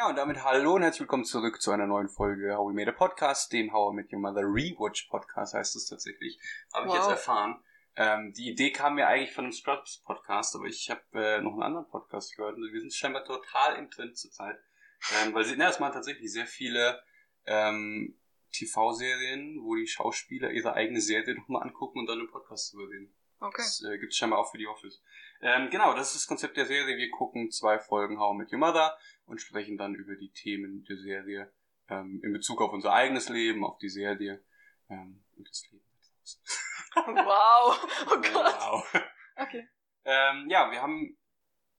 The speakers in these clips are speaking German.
Ja, und damit hallo und herzlich willkommen zurück zu einer neuen Folge How We Made a Podcast, dem How I Met Your Mother Rewatch Podcast heißt es tatsächlich. Habe ich Wow. jetzt erfahren. Ähm, die Idee kam mir eigentlich von einem Scrubs Podcast, aber ich habe äh, noch einen anderen Podcast gehört und wir sind scheinbar total im Trend zurzeit. Ähm, weil sie na, es machen tatsächlich sehr viele ähm, TV-Serien, wo die Schauspieler ihre eigene Serie nochmal angucken und dann im Podcast drüber reden. Okay. Das äh, gibt es scheinbar auch für die Office. Ähm, genau, das ist das Konzept der Serie. Wir gucken zwei Folgen How I Met Your Mother und sprechen dann über die Themen der Serie ähm, in Bezug auf unser eigenes Leben, auf die Serie ähm, und das Leben. Wow. Oh Gott. Wow. Okay. Ähm, ja, wir haben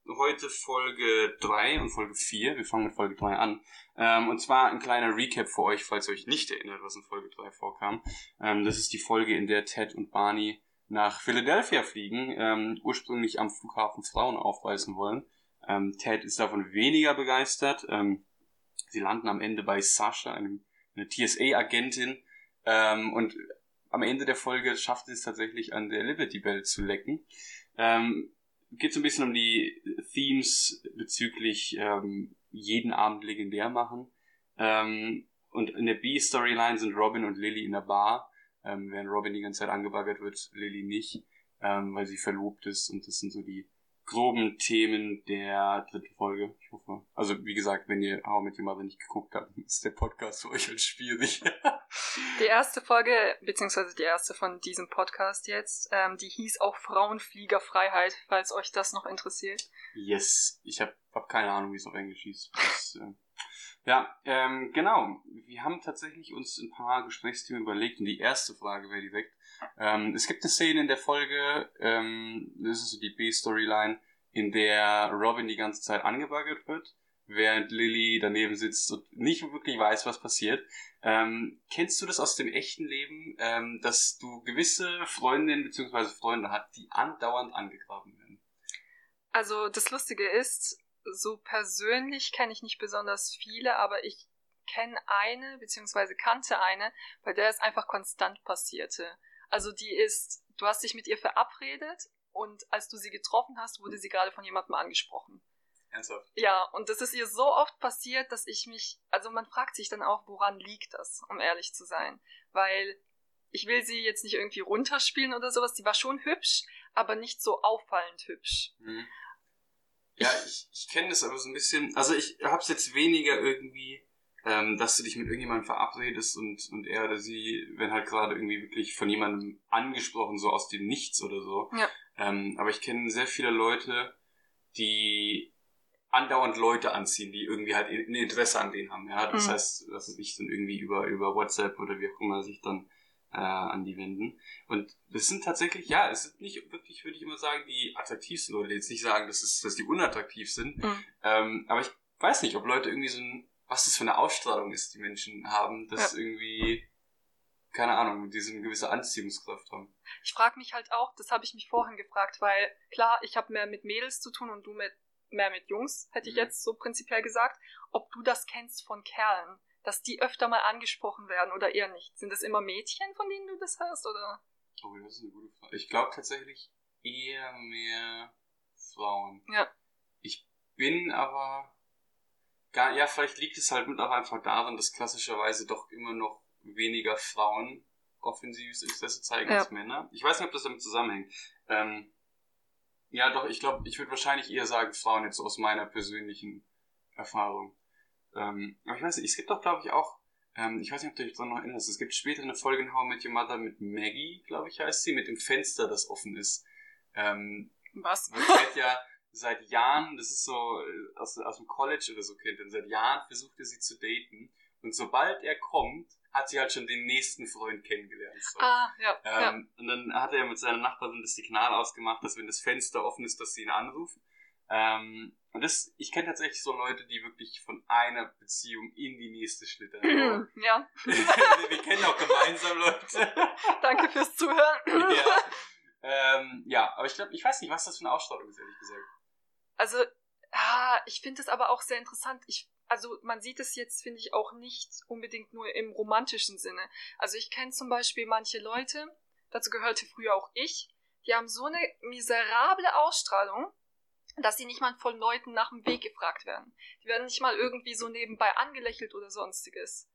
heute Folge 3 und Folge 4. Wir fangen mit Folge 3 an. Ähm, und zwar ein kleiner Recap für euch, falls ihr euch nicht erinnert, was in Folge 3 vorkam. Ähm, das ist die Folge, in der Ted und Barney nach Philadelphia fliegen, ähm, ursprünglich am Flughafen Frauen aufweisen wollen. Ähm, Ted ist davon weniger begeistert. Ähm, sie landen am Ende bei Sasha, einem, eine TSA-Agentin. Ähm, und am Ende der Folge schafft es tatsächlich an der Liberty Bell zu lecken. Ähm, geht so ein bisschen um die Themes bezüglich ähm, jeden Abend legendär machen. Ähm, und in der B-Storyline sind Robin und Lily in der Bar, ähm, während Robin die ganze Zeit angebaggert wird, Lily nicht, ähm, weil sie verlobt ist. Und das sind so die groben Themen der dritten Folge. Ich hoffe. Also wie gesagt, wenn ihr How I Met Your Mother nicht geguckt habt, ist der Podcast für euch halt schwierig. Die erste Folge, beziehungsweise die erste von diesem Podcast jetzt, ähm, die hieß auch Frauenfliegerfreiheit, falls euch das noch interessiert. Yes, ich habe hab keine Ahnung, wie es auf Englisch hieß. Das, äh, ja, ähm, genau. Wir haben tatsächlich uns ein paar Gesprächsthemen überlegt und die erste Frage wäre direkt. Ähm, es gibt eine Szene in der Folge, ähm, das ist so die B-Storyline, in der Robin die ganze Zeit angebaggert wird, während Lily daneben sitzt und nicht wirklich weiß, was passiert. Ähm, kennst du das aus dem echten Leben, ähm, dass du gewisse Freundinnen bzw. Freunde hast, die andauernd angegraben werden? Also das Lustige ist, so persönlich kenne ich nicht besonders viele, aber ich kenne eine, beziehungsweise kannte eine, bei der es einfach konstant passierte. Also die ist, du hast dich mit ihr verabredet und als du sie getroffen hast, wurde sie gerade von jemandem angesprochen. Ernsthaft? Ja, und das ist ihr so oft passiert, dass ich mich, also man fragt sich dann auch, woran liegt das, um ehrlich zu sein. Weil ich will sie jetzt nicht irgendwie runterspielen oder sowas, die war schon hübsch, aber nicht so auffallend hübsch. Mhm. Ja, ich, ich kenne das aber so ein bisschen. Also ich hab's jetzt weniger irgendwie, ähm, dass du dich mit irgendjemandem verabredest und, und er oder sie, wenn halt gerade irgendwie wirklich von jemandem angesprochen, so aus dem Nichts oder so. Ja. Ähm, aber ich kenne sehr viele Leute, die andauernd Leute anziehen, die irgendwie halt ein Interesse an denen haben. Ja, das Mhm. heißt, dass es nicht dann irgendwie über, über WhatsApp oder wie auch immer sich dann äh, an die wenden. Und das sind tatsächlich, ja, es sind nicht wirklich, würde ich immer sagen, die attraktivsten Leute. Jetzt nicht sagen, dass, es, dass die unattraktiv sind. Mhm. Ähm, aber ich weiß nicht, ob Leute irgendwie so ein, was das für eine Ausstrahlung ist, die Menschen haben, dass Ja. irgendwie, keine Ahnung, die so eine gewisse Anziehungskraft haben. Ich frage mich halt auch, das habe ich mich vorhin gefragt, weil klar, ich habe mehr mit Mädels zu tun und du mit mehr mit Jungs, hätte ich Mhm. jetzt so prinzipiell gesagt, ob du das kennst von Kerlen, dass die öfter mal angesprochen werden oder eher nicht. Sind das immer Mädchen, von denen du das hörst oder? Oh, das ist eine gute Frage. Ich glaube tatsächlich eher mehr Frauen. Ja. Ich bin aber gar, ja, vielleicht liegt es halt mit auch einfach daran, dass klassischerweise doch immer noch weniger Frauen offensives Interesse zeigen Ja. als Männer. Ich weiß nicht, ob das damit zusammenhängt. Ähm, ja, doch, ich glaube, ich würde wahrscheinlich eher sagen Frauen jetzt aus meiner persönlichen Erfahrung. Ähm, aber ich weiß nicht, es gibt doch, glaube ich, auch, ähm, ich weiß nicht, ob du dich daran noch erinnerst, es gibt später eine Folge in How I Met Your Mother mit Maggie, glaube ich, heißt sie, mit dem Fenster, das offen ist. Ähm, Was? wo Ted ja seit Jahren, das ist so äh, aus, aus dem College oder so kennt, und seit Jahren versucht er sie zu daten. Und sobald er kommt, hat sie halt schon den nächsten Freund kennengelernt. So. Ah, ja, ja. Ähm, Und dann hat er mit seiner Nachbarin das Signal ausgemacht, dass wenn das Fenster offen ist, dass sie ihn anrufen. Ähm, und das, ich kenne tatsächlich so Leute, die wirklich von einer Beziehung in die nächste schlittern. ja, Wir kennen auch gemeinsam Leute. danke fürs Zuhören. ja. Ähm, ja, aber ich glaube, ich weiß nicht, was das für eine Ausstrahlung ist, ehrlich gesagt. Also, ah, ich finde es aber auch sehr interessant. Ich, also man sieht es jetzt, finde ich, auch nicht unbedingt nur im romantischen Sinne. Also ich kenne zum Beispiel manche Leute, dazu gehörte früher auch ich, die haben so eine miserable Ausstrahlung, dass sie nicht mal von Leuten nach dem Weg gefragt werden. Die werden nicht mal irgendwie so nebenbei angelächelt oder sonstiges.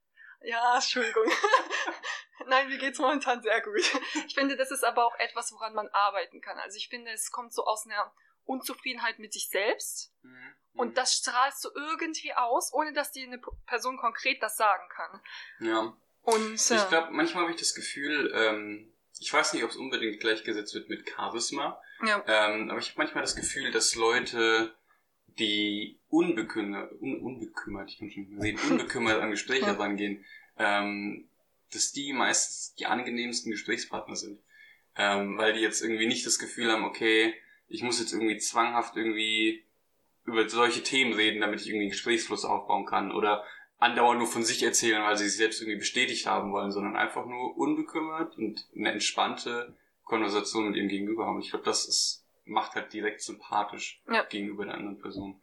Ja, Entschuldigung. Nein, mir geht's momentan sehr gut. Ich finde, das ist aber auch etwas, woran man arbeiten kann. Also ich finde, es kommt so aus einer Unzufriedenheit mit sich selbst. Mhm. Und das strahlst du irgendwie aus, ohne dass dir eine Person konkret das sagen kann. Ja. Und, äh, ich glaube, manchmal habe ich das Gefühl, ähm, ich weiß nicht, ob es unbedingt gleichgesetzt wird mit Charisma, ja. ähm, aber ich habe manchmal das Gefühl, dass Leute, die unbekümmert, un, unbekümmert, ich kann schon nicht mehr reden, unbekümmert an Gespräche ja. rangehen, ähm, dass die meistens die angenehmsten Gesprächspartner sind. Ähm, weil die jetzt irgendwie nicht das Gefühl haben, okay, ich muss jetzt irgendwie zwanghaft irgendwie über solche Themen reden, damit ich irgendwie einen Gesprächsfluss aufbauen kann oder andauernd nur von sich erzählen, weil sie sich selbst irgendwie bestätigt haben wollen, sondern einfach nur unbekümmert und eine entspannte Konversation mit ihrem Gegenüber haben. Ich glaube, das ist, macht halt direkt sympathisch ja. gegenüber der anderen Person.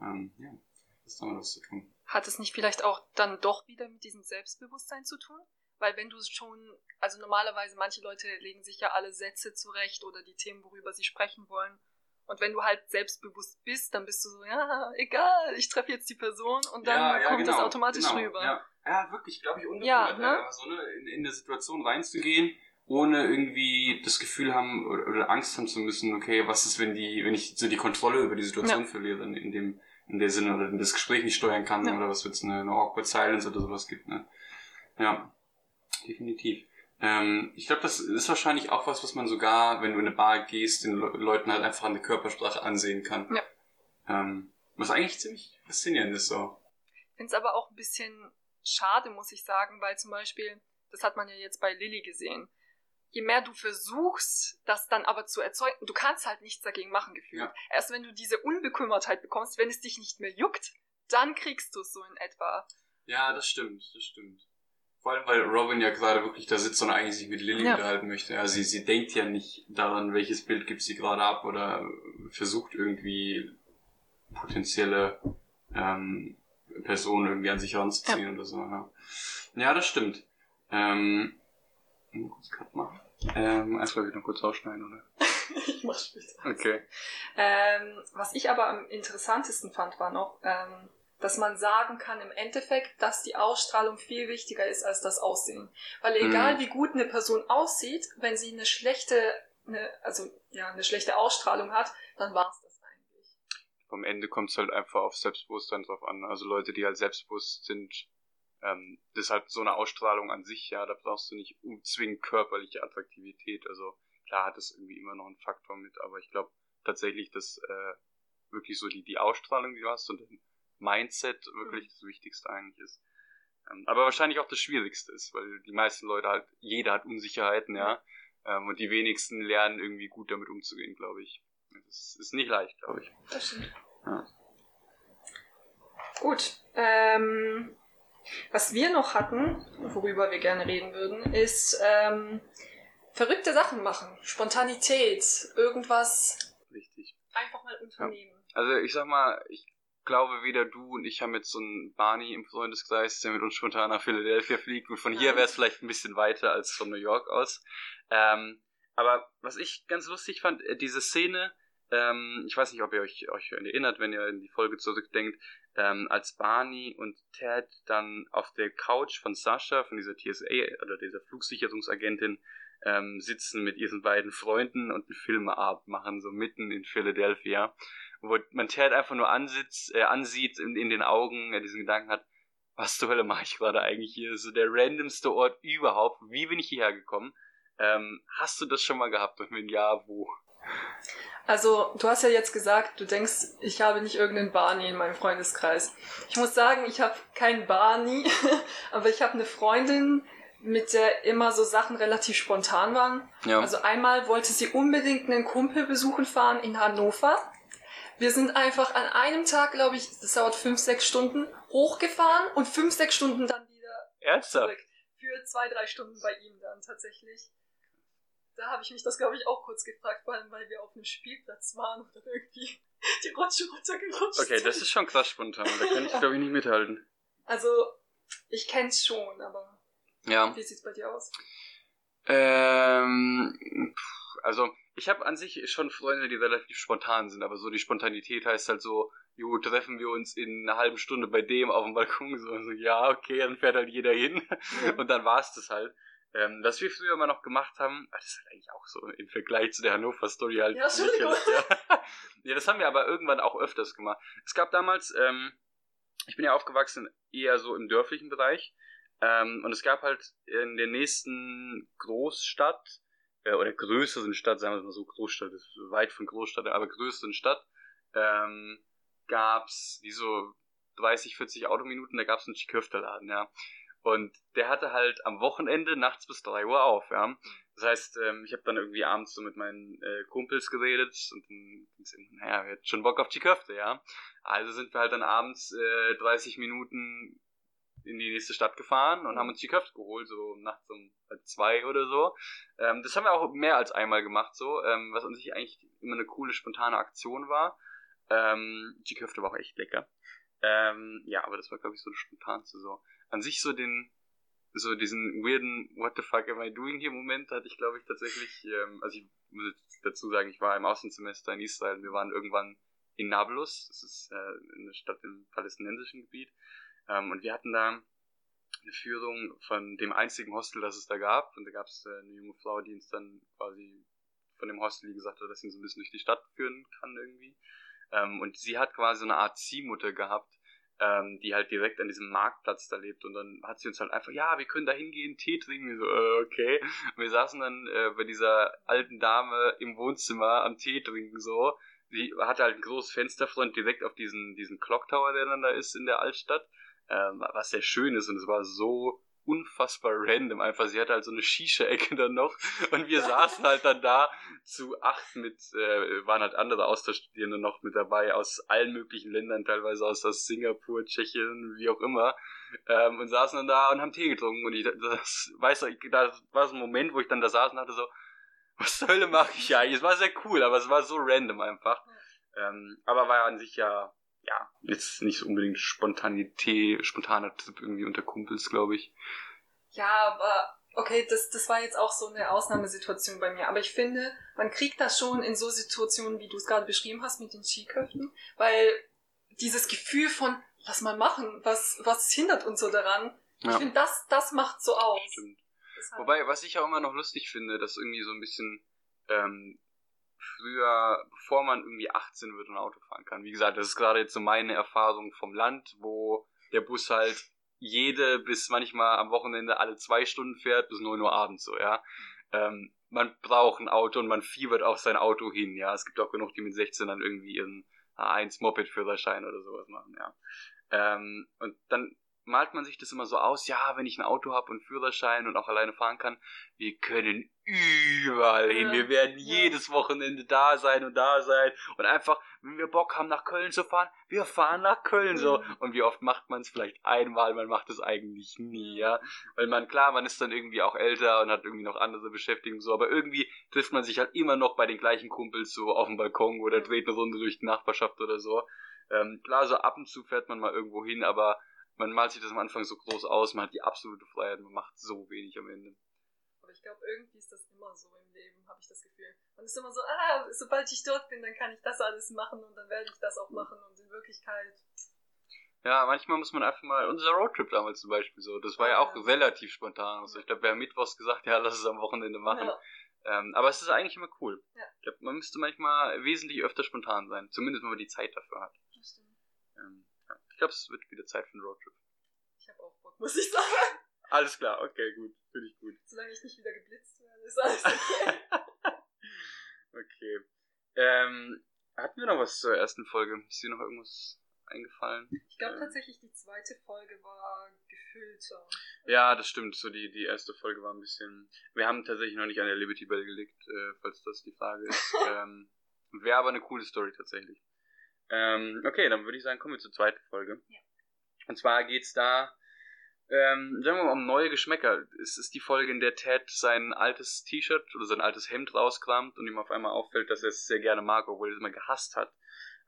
Ähm, ja, das ist damit was zu tun. Hat es nicht vielleicht auch dann doch wieder mit diesem Selbstbewusstsein zu tun? Weil wenn du schon, also normalerweise manche Leute legen sich ja alle Sätze zurecht oder die Themen, worüber sie sprechen wollen. Und wenn du halt selbstbewusst bist, dann bist du so, ja, egal, ich treffe jetzt die Person und dann ja, ja, kommt genau, das automatisch genau, rüber. Ja, ja wirklich, glaube ich, unbekümmert, ja, ne? so, ne, in, in eine Situation reinzugehen, ohne irgendwie das Gefühl haben oder, oder, Angst haben zu müssen, okay, was ist, wenn die, wenn ich so die Kontrolle über die Situation verliere, in, in dem, in der Sinne oder das Gespräch nicht steuern kann oder was wird es eine, eine awkward silence oder sowas gibt, ne? Ja, definitiv. Ähm, ich glaube, das ist wahrscheinlich auch was, was man sogar, wenn du in eine Bar gehst, den Le Leuten halt einfach an der Körpersprache ansehen kann. Ja. Ähm, was eigentlich ziemlich faszinierend ist so. Ich finde es aber auch ein bisschen schade, muss ich sagen, weil zum Beispiel, das hat man ja jetzt bei Lilly gesehen, je mehr du versuchst, das dann aber zu erzeugen, du kannst halt nichts dagegen machen, gefühlt. Ja. Erst wenn du diese Unbekümmertheit bekommst, wenn es dich nicht mehr juckt, dann kriegst du es so in etwa. Ja, das stimmt, das stimmt. Vor allem, weil Robin ja gerade wirklich da sitzt und eigentlich sich mit Lilly ja. unterhalten möchte. Also sie, sie denkt ja nicht daran, welches Bild gibt sie gerade ab oder versucht irgendwie potenzielle ähm, Personen irgendwie an sich ranzuziehen ja. oder so. Ja, ja das stimmt. Ähm, kurz Cut machen. Ähm, erstmal wieder kurz ausschneiden, oder? ich mach später. Okay. Ähm, was ich aber am interessantesten fand, war noch, ähm, dass man sagen kann im Endeffekt, dass die Ausstrahlung viel wichtiger ist als das Aussehen. Weil egal mhm. wie gut eine Person aussieht, wenn sie eine schlechte, eine, also ja, eine schlechte Ausstrahlung hat, dann war's das eigentlich. Am Ende kommt es halt einfach auf Selbstbewusstsein drauf an. Also Leute, die halt selbstbewusst sind, ähm, das ist halt so eine Ausstrahlung an sich, ja, da brauchst du nicht zwingend körperliche Attraktivität. Also klar hat es irgendwie immer noch einen Faktor mit, aber ich glaube tatsächlich, dass äh, wirklich so die, die Ausstrahlung, die du hast und den Mindset wirklich das Wichtigste eigentlich ist. Ähm, aber wahrscheinlich auch das Schwierigste ist, weil die meisten Leute halt, jeder hat Unsicherheiten, ja. Ähm, und die wenigsten lernen irgendwie gut damit umzugehen, glaube ich. Das ist nicht leicht, glaube ich. Das stimmt. Ja. Gut. Ähm, was wir noch hatten, worüber wir gerne reden würden, ist ähm, verrückte Sachen machen. Spontanität, irgendwas. Richtig. Einfach mal unternehmen. Ja. Also ich sag mal, ich glaube, weder du und ich haben jetzt so einen Barney im Freundeskreis, der mit uns spontan nach Philadelphia fliegt. Und von Nein. hier wäre es vielleicht ein bisschen weiter als von New York aus. Ähm, aber was ich ganz lustig fand, äh, diese Szene, ähm, ich weiß nicht, ob ihr euch, euch erinnert, wenn ihr in die Folge zurückdenkt, ähm, als Barney und Ted dann auf der Couch von Sascha, von dieser TSA oder dieser Flugsicherungsagentin, ähm, sitzen mit ihren beiden Freunden und einen Filmabend machen, so mitten in Philadelphia wo man Ted einfach nur ansitzt, äh, ansieht in, in den Augen, er diesen Gedanken hat, was zur Hölle mache ich gerade eigentlich hier? So der randomste Ort überhaupt. Wie bin ich hierher gekommen? Ähm, hast du das schon mal gehabt und wenn ja, wo? Also, du hast ja jetzt gesagt, du denkst, ich habe nicht irgendeinen Barney in meinem Freundeskreis. Ich muss sagen, ich habe keinen Barney, aber ich habe eine Freundin, mit der immer so Sachen relativ spontan waren. Ja. Also einmal wollte sie unbedingt einen Kumpel besuchen fahren in Hannover. Wir sind einfach an einem Tag, glaube ich, das dauert fünf, sechs Stunden, hochgefahren und fünf, sechs Stunden dann wieder Ernsthaft? zurück. Für zwei, drei Stunden bei ihm dann tatsächlich. Da habe ich mich das, glaube ich, auch kurz gefragt, vor allem weil wir auf einem Spielplatz waren und dann irgendwie die Rutsche runtergerutscht Okay, das ist schon krass spontan. Da kann ich, glaube ich, nicht mithalten. Also, ich kenn's schon, aber ja. wie sieht's bei dir aus? Ähm, also ich habe an sich schon Freunde, die relativ spontan sind, aber so die Spontanität heißt halt so, jo, treffen wir uns in einer halben Stunde bei dem auf dem Balkon, so, so ja, okay, dann fährt halt jeder hin und dann war's das halt. Ähm, was wir früher immer noch gemacht haben, ah, das ist halt eigentlich auch so im Vergleich zu der Hannover-Story halt. Ja, gut. Ja. ja, das haben wir aber irgendwann auch öfters gemacht. Es gab damals, ähm, ich bin ja aufgewachsen eher so im dörflichen Bereich ähm, und es gab halt in der nächsten Großstadt, äh, oder größeren Stadt, sagen wir mal so, Großstadt ist weit von Großstadt, aber größeren Stadt, ähm, gab's wie so 30, 40 Autominuten, da gab's einen Chiköfterladen, ja. Und der hatte halt am Wochenende nachts bis drei Uhr auf, ja. Das heißt, ähm, ich habe dann irgendwie abends so mit meinen äh, Kumpels geredet und dann ging's irgendwie, naja, wir hatten schon Bock auf die Köfte, ja. Also sind wir halt dann abends äh, 30 Minuten in die nächste Stadt gefahren und haben uns die Köfte geholt, so nachts um zwei oder so. Ähm, das haben wir auch mehr als einmal gemacht, so, ähm, was an sich eigentlich immer eine coole, spontane Aktion war. Ähm, die Köfte war auch echt lecker. Ähm, ja, aber das war, glaube ich, so das Spontanste so an sich so den, so diesen weirden What the fuck am I doing hier Moment hatte ich, glaube ich, tatsächlich, ähm, also ich muss dazu sagen, ich war im Außensemester in Israel, wir waren irgendwann in Nablus, das ist äh, eine Stadt im palästinensischen Gebiet, ähm, und wir hatten da eine Führung von dem einzigen Hostel, das es da gab, und da gab es äh, eine junge Frau, die uns dann quasi von dem Hostel, die gesagt hat, dass sie uns ein bisschen durch die Stadt führen kann irgendwie. Ähm, und sie hat quasi so eine Art Ziehmutter gehabt, ähm, die halt direkt an diesem Marktplatz da lebt. Und dann hat sie uns halt einfach, ja, wir können da hingehen, Tee trinken. Wir so, äh, okay. Und wir saßen dann äh, bei dieser alten Dame im Wohnzimmer am Tee trinken so. Sie hatte halt ein großes Fensterfront direkt auf diesen, diesen Clocktower, der dann da ist in der Altstadt. Ähm, was sehr schön ist und es war so unfassbar random einfach. Sie hatte halt so eine Shisha-Ecke dann noch und wir saßen halt dann da zu acht mit, äh, waren halt andere Austauschstudierende noch mit dabei aus allen möglichen Ländern, teilweise aus, aus Singapur, Tschechien, wie auch immer, ähm, und saßen dann da und haben Tee getrunken und ich, das, weißt du, da war so ein Moment, wo ich dann da saß und hatte so, was zur Hölle mache ich ja? Es war sehr cool, aber es war so random einfach. Ähm, aber war ja an sich ja ja, jetzt nicht so unbedingt Spontanität, spontaner Tipp irgendwie unter Kumpels, glaube ich. Ja, aber okay, das, das war jetzt auch so eine Ausnahmesituation bei mir. Aber ich finde, man kriegt das schon in so Situationen, wie du es gerade beschrieben hast mit den Skiköften, weil dieses Gefühl von, was mal machen, was, was hindert uns so daran, ja. ich finde, das, das macht so aus. Stimmt. Wobei, was ich auch immer noch lustig finde, dass irgendwie so ein bisschen ähm, früher, bevor man irgendwie 18 wird und Auto fahren kann. Wie gesagt, das ist gerade jetzt so meine Erfahrung vom Land, wo der Bus halt jede bis manchmal am Wochenende alle zwei Stunden fährt, bis 9 Uhr abends so, ja. Ähm, man braucht ein Auto und man fiebert auf sein Auto hin, ja. Es gibt auch genug, die mit 16 dann irgendwie ihren A1 Moped-Führerschein oder sowas machen, ja. Ähm, und dann malt man sich das immer so aus, ja, wenn ich ein Auto habe und Führerschein und auch alleine fahren kann, wir können überall hin. Ja, wir werden ja. jedes Wochenende da sein und da sein und einfach, wenn wir Bock haben, nach Köln zu fahren, wir fahren nach Köln so. Mhm. Und wie oft macht man es vielleicht einmal, man macht es eigentlich nie, ja. Weil man, klar, man ist dann irgendwie auch älter und hat irgendwie noch andere Beschäftigungen so, aber irgendwie trifft man sich halt immer noch bei den gleichen Kumpels so auf dem Balkon oder dreht eine Runde durch die Nachbarschaft oder so. Ähm, klar, so ab und zu fährt man mal irgendwo hin, aber man malt sich das am Anfang so groß aus, man hat die absolute Freiheit, man macht so wenig am Ende. Aber ich glaube, irgendwie ist das immer so im Leben, habe ich das Gefühl. Man ist immer so, ah, sobald ich dort bin, dann kann ich das alles machen und dann werde ich das auch machen und in Wirklichkeit. Ja, manchmal muss man einfach mal, unser Roadtrip damals zum Beispiel so, das war ja, ja auch relativ spontan. Also ich glaube, wir haben Mittwochs gesagt, ja, lass es am Wochenende machen. Ja. Ähm, aber es ist eigentlich immer cool. Ja. Ich glaube, man müsste manchmal wesentlich öfter spontan sein, zumindest wenn man die Zeit dafür hat. Das stimmt. Ähm, ich glaube, es wird wieder Zeit für einen Roadtrip. Ich habe auch Bock, muss ich sagen. Alles klar, okay, gut. Finde ich gut. Solange ich nicht wieder geblitzt werde, ist alles okay. okay. Ähm, hatten wir noch was zur ersten Folge? Ist dir noch irgendwas eingefallen? Ich glaube ähm. tatsächlich, die zweite Folge war gefüllter. Ja, das stimmt. So die, die erste Folge war ein bisschen. Wir haben tatsächlich noch nicht an der Liberty Bell gelegt, äh, falls das die Frage ist. ähm, Wäre aber eine coole Story tatsächlich. Ähm, okay, dann würde ich sagen, kommen wir zur zweiten Folge. Ja. Und zwar geht's da, ähm, sagen wir mal, um neue Geschmäcker. Es ist die Folge, in der Ted sein altes T-Shirt oder sein altes Hemd rauskramt und ihm auf einmal auffällt, dass er es sehr gerne mag, obwohl er es immer gehasst hat.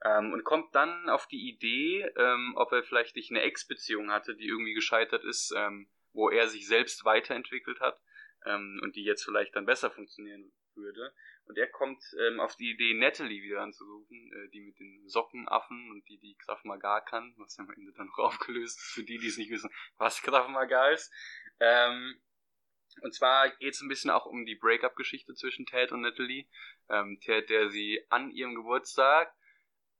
Ähm, und kommt dann auf die Idee, ähm, ob er vielleicht nicht eine Ex-Beziehung hatte, die irgendwie gescheitert ist, ähm, wo er sich selbst weiterentwickelt hat ähm, und die jetzt vielleicht dann besser funktionieren würde. Und er kommt ähm, auf die Idee, Natalie wieder anzurufen, äh, die mit den Sockenaffen und die, die Krav Maga kann, was ja am Ende dann noch aufgelöst ist, für die, die es nicht wissen, was Krav Maga ist. Ähm, und zwar geht es ein bisschen auch um die Breakup-Geschichte zwischen Ted und Natalie. Ähm, Ted, der sie an ihrem Geburtstag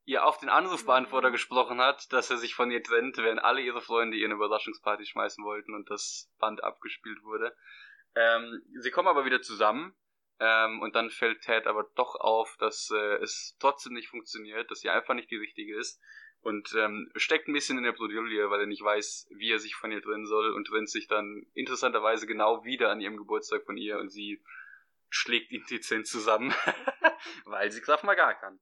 ihr auf den Anrufbeantworter mhm. gesprochen hat, dass er sich von ihr trennt, während alle ihre Freunde ihr eine Überraschungsparty schmeißen wollten und das Band abgespielt wurde. Ähm, sie kommen aber wieder zusammen ähm, und dann fällt Ted aber doch auf, dass äh, es trotzdem nicht funktioniert, dass sie einfach nicht die richtige ist und ähm, steckt ein bisschen in der Bredouille, weil er nicht weiß, wie er sich von ihr trennen soll und trennt sich dann interessanterweise genau wieder an ihrem Geburtstag von ihr und sie schlägt ihn dezent zusammen, weil sie Kraft mal gar kann.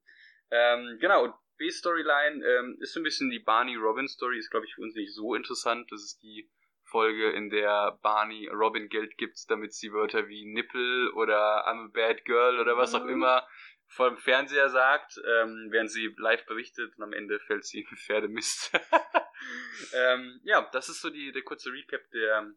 Ähm, genau, und B-Storyline ähm, ist so ein bisschen die Barney-Robin-Story, ist glaube ich für uns nicht so interessant. Das ist die Folge, in der Barney Robin Geld gibt, damit sie Wörter wie Nippel oder I'm a bad girl oder was auch mhm. immer vor dem Fernseher sagt, ähm, während sie live berichtet und am Ende fällt sie in Pferdemist. ähm, ja, das ist so die, der kurze Recap der,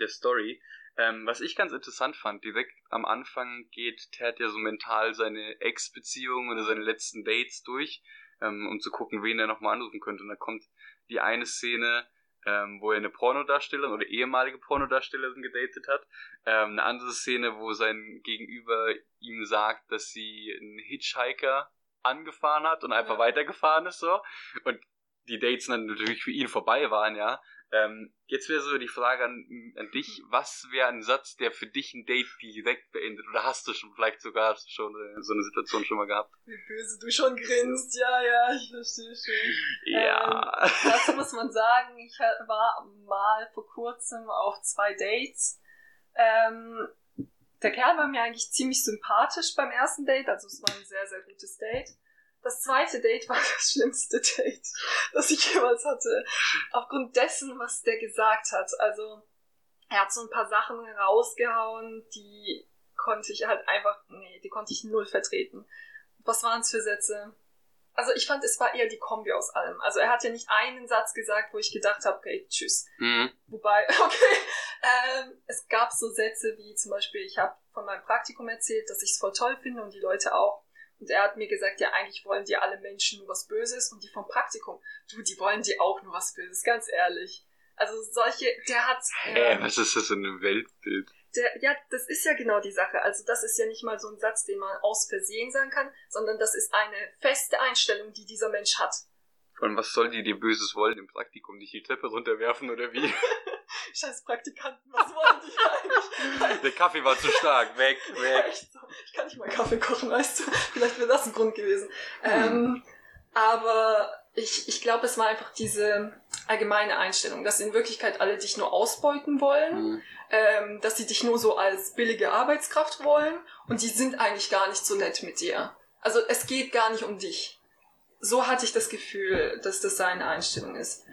der Story. Ähm, was ich ganz interessant fand, direkt am Anfang geht Ted ja so mental seine Ex-Beziehung oder seine letzten Dates durch, ähm, um zu gucken, wen er nochmal anrufen könnte. Und da kommt die eine Szene, ähm, wo er eine Pornodarstellerin oder ehemalige Pornodarstellerin gedatet hat. Ähm, eine andere Szene, wo sein Gegenüber ihm sagt, dass sie einen Hitchhiker angefahren hat und einfach ja. weitergefahren ist so. Und die Dates dann natürlich für ihn vorbei waren, ja. Ähm, jetzt wäre so die Frage an, an dich, was wäre ein Satz, der für dich ein Date direkt beendet? Oder hast du schon vielleicht sogar schon äh, so eine Situation schon mal gehabt? Wie böse du schon grinst, ja, ja, ich verstehe schon. Ja. Ähm, dazu muss man sagen, ich war mal vor kurzem auf zwei Dates. Ähm, der Kerl war mir eigentlich ziemlich sympathisch beim ersten Date, also es war ein sehr, sehr gutes Date. Das zweite Date war das schlimmste Date, das ich jemals hatte. Aufgrund dessen, was der gesagt hat. Also, er hat so ein paar Sachen rausgehauen, die konnte ich halt einfach, nee, die konnte ich null vertreten. Was waren es für Sätze? Also ich fand, es war eher die Kombi aus allem. Also er hat ja nicht einen Satz gesagt, wo ich gedacht habe, okay, tschüss. Mhm. Wobei, okay, ähm, es gab so Sätze wie zum Beispiel, ich habe von meinem Praktikum erzählt, dass ich es voll toll finde und die Leute auch. Und er hat mir gesagt, ja, eigentlich wollen die alle Menschen nur was Böses und die vom Praktikum, du, die wollen die auch nur was Böses, ganz ehrlich. Also solche, der hat. Hä, äh, was ist das für ein Weltbild? Der, ja, das ist ja genau die Sache. Also das ist ja nicht mal so ein Satz, den man aus Versehen sagen kann, sondern das ist eine feste Einstellung, die dieser Mensch hat. Und was soll die dir Böses wollen im Praktikum? Dich die Treppe runterwerfen oder wie? Scheiß Praktikanten, was wollen die eigentlich? Der Kaffee war zu stark, weg, weg. Echt so. Ich kann nicht mal Kaffee kochen, weißt du? Vielleicht wäre das ein Grund gewesen. Hm. Ähm, aber ich, ich glaube, es war einfach diese allgemeine Einstellung, dass in Wirklichkeit alle dich nur ausbeuten wollen, hm. ähm, dass sie dich nur so als billige Arbeitskraft wollen und die sind eigentlich gar nicht so nett mit dir. Also es geht gar nicht um dich. So hatte ich das Gefühl, dass das seine Einstellung ist.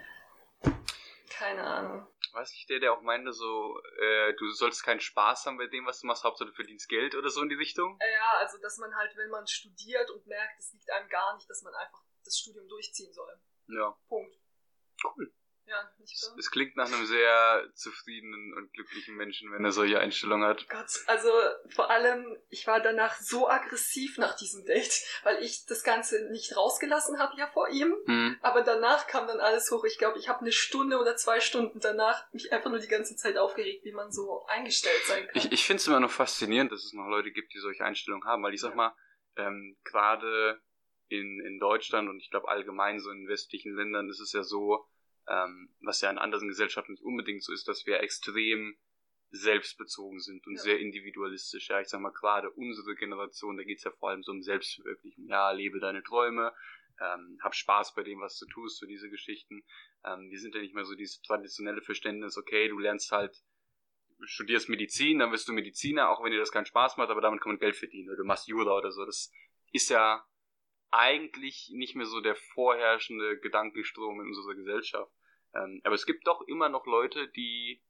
Keine Ahnung weiß ich, der, der auch meinte, so, äh, du sollst keinen Spaß haben bei dem, was du machst, Hauptsache du verdienst Geld oder so in die Richtung? Ja, also dass man halt, wenn man studiert und merkt, es liegt einem gar nicht, dass man einfach das Studium durchziehen soll. Ja. Punkt. Cool. Ja, nicht wahr? Es klingt nach einem sehr zufriedenen und glücklichen Menschen, wenn er solche Einstellungen hat. Gott, also vor allem, ich war danach so aggressiv nach diesem Date, weil ich das Ganze nicht rausgelassen habe ja vor ihm. Hm. Aber danach kam dann alles hoch. Ich glaube, ich habe eine Stunde oder zwei Stunden danach mich einfach nur die ganze Zeit aufgeregt, wie man so eingestellt sein kann. Ich, ich finde es immer noch faszinierend, dass es noch Leute gibt, die solche Einstellungen haben, weil ich sag mal, ähm, gerade in, in Deutschland und ich glaube allgemein so in westlichen Ländern ist es ja so, ähm, was ja in anderen Gesellschaften nicht unbedingt so ist, dass wir extrem selbstbezogen sind und ja. sehr individualistisch. Ja, ich sag mal, gerade unsere Generation, da geht's ja vor allem so um Selbstverwirklichung. Ja, lebe deine Träume, ähm, hab Spaß bei dem, was du tust, so diese Geschichten. Ähm, die sind ja nicht mehr so dieses traditionelle Verständnis, okay, du lernst halt, studierst Medizin, dann wirst du Mediziner, auch wenn dir das keinen Spaß macht, aber damit kann man Geld verdienen. Oder du machst Jura oder so. Das ist ja eigentlich nicht mehr so der vorherrschende Gedankenstrom in unserer Gesellschaft. Ähm, aber es gibt doch immer noch Leute, die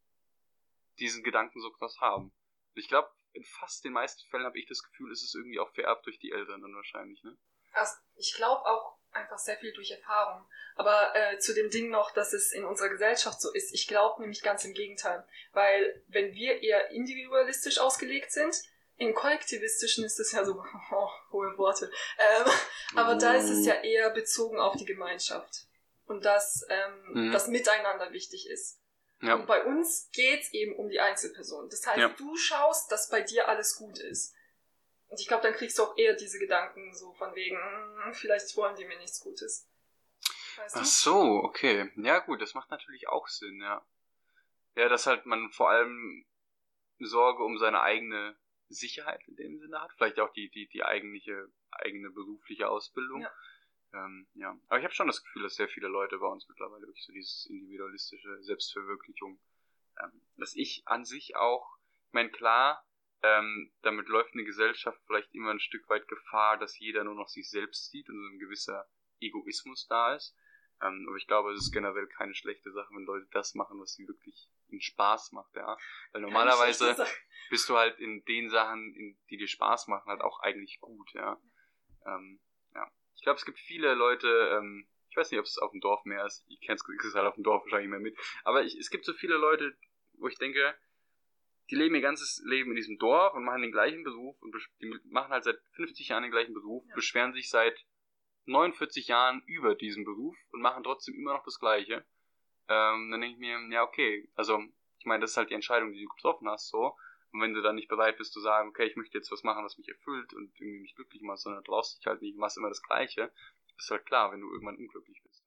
diesen Gedanken so krass haben. Und ich glaube, in fast den meisten Fällen habe ich das Gefühl, ist es irgendwie auch vererbt durch die Eltern dann wahrscheinlich, ne? Ich glaube auch, einfach sehr viel durch Erfahrung. Aber äh, zu dem Ding noch, dass es in unserer Gesellschaft so ist, ich glaube nämlich ganz im Gegenteil. Weil wenn wir eher individualistisch ausgelegt sind, im Kollektivistischen ist es ja so, oh, hohe Worte, ähm, aber da ist es ja eher bezogen auf die Gemeinschaft und dass ähm, mhm. das Miteinander wichtig ist. Ja. Und bei uns geht's eben um die Einzelperson. Das heißt, ja. du schaust, dass bei dir alles gut ist. Und ich glaube, dann kriegst du auch eher diese Gedanken so von wegen, hm, vielleicht wollen die mir nichts Gutes. Weißt? Ach so, okay. Ja gut, das macht natürlich auch Sinn, ja. Ja, dass halt man vor allem Sorge um seine eigene Sicherheit in dem Sinne hat, vielleicht auch die, die, die eigentliche, eigene berufliche Ausbildung. Ja. Ähm, ja. Aber ich habe schon das Gefühl, dass sehr viele Leute bei uns mittlerweile wirklich so dieses individualistische Selbstverwirklichung, ähm, dass ich an sich auch, ich meine, klar, ähm, damit läuft eine Gesellschaft vielleicht immer ein Stück weit Gefahr, dass jeder nur noch sich selbst sieht und so ein gewisser Egoismus da ist. Ähm, aber ich glaube, es ist generell keine schlechte Sache, wenn Leute das machen, was sie wirklich ihnen Spaß macht, ja. Weil normalerweise bist du halt in den Sachen, in, die dir Spaß machen, halt auch eigentlich gut, ja. Ähm, ja. Ich glaube, es gibt viele Leute, ähm, ich weiß nicht, ob es auf dem Dorf mehr ist, ich kenne es halt auf dem Dorf wahrscheinlich mehr mit, aber ich, es gibt so viele Leute, wo ich denke, die leben ihr ganzes Leben in diesem Dorf und machen den gleichen Beruf und die machen halt seit 50 Jahren den gleichen Beruf, ja. beschweren sich seit 49 Jahren über diesen Beruf und machen trotzdem immer noch das Gleiche. Ähm, dann denke ich mir, ja, okay, also ich meine, das ist halt die Entscheidung, die du getroffen hast, so. Und wenn du dann nicht bereit bist zu sagen, okay, ich möchte jetzt was machen, was mich erfüllt und irgendwie mich glücklich macht, sondern du traust dich halt nicht machst immer das Gleiche, ist halt klar, wenn du irgendwann unglücklich bist.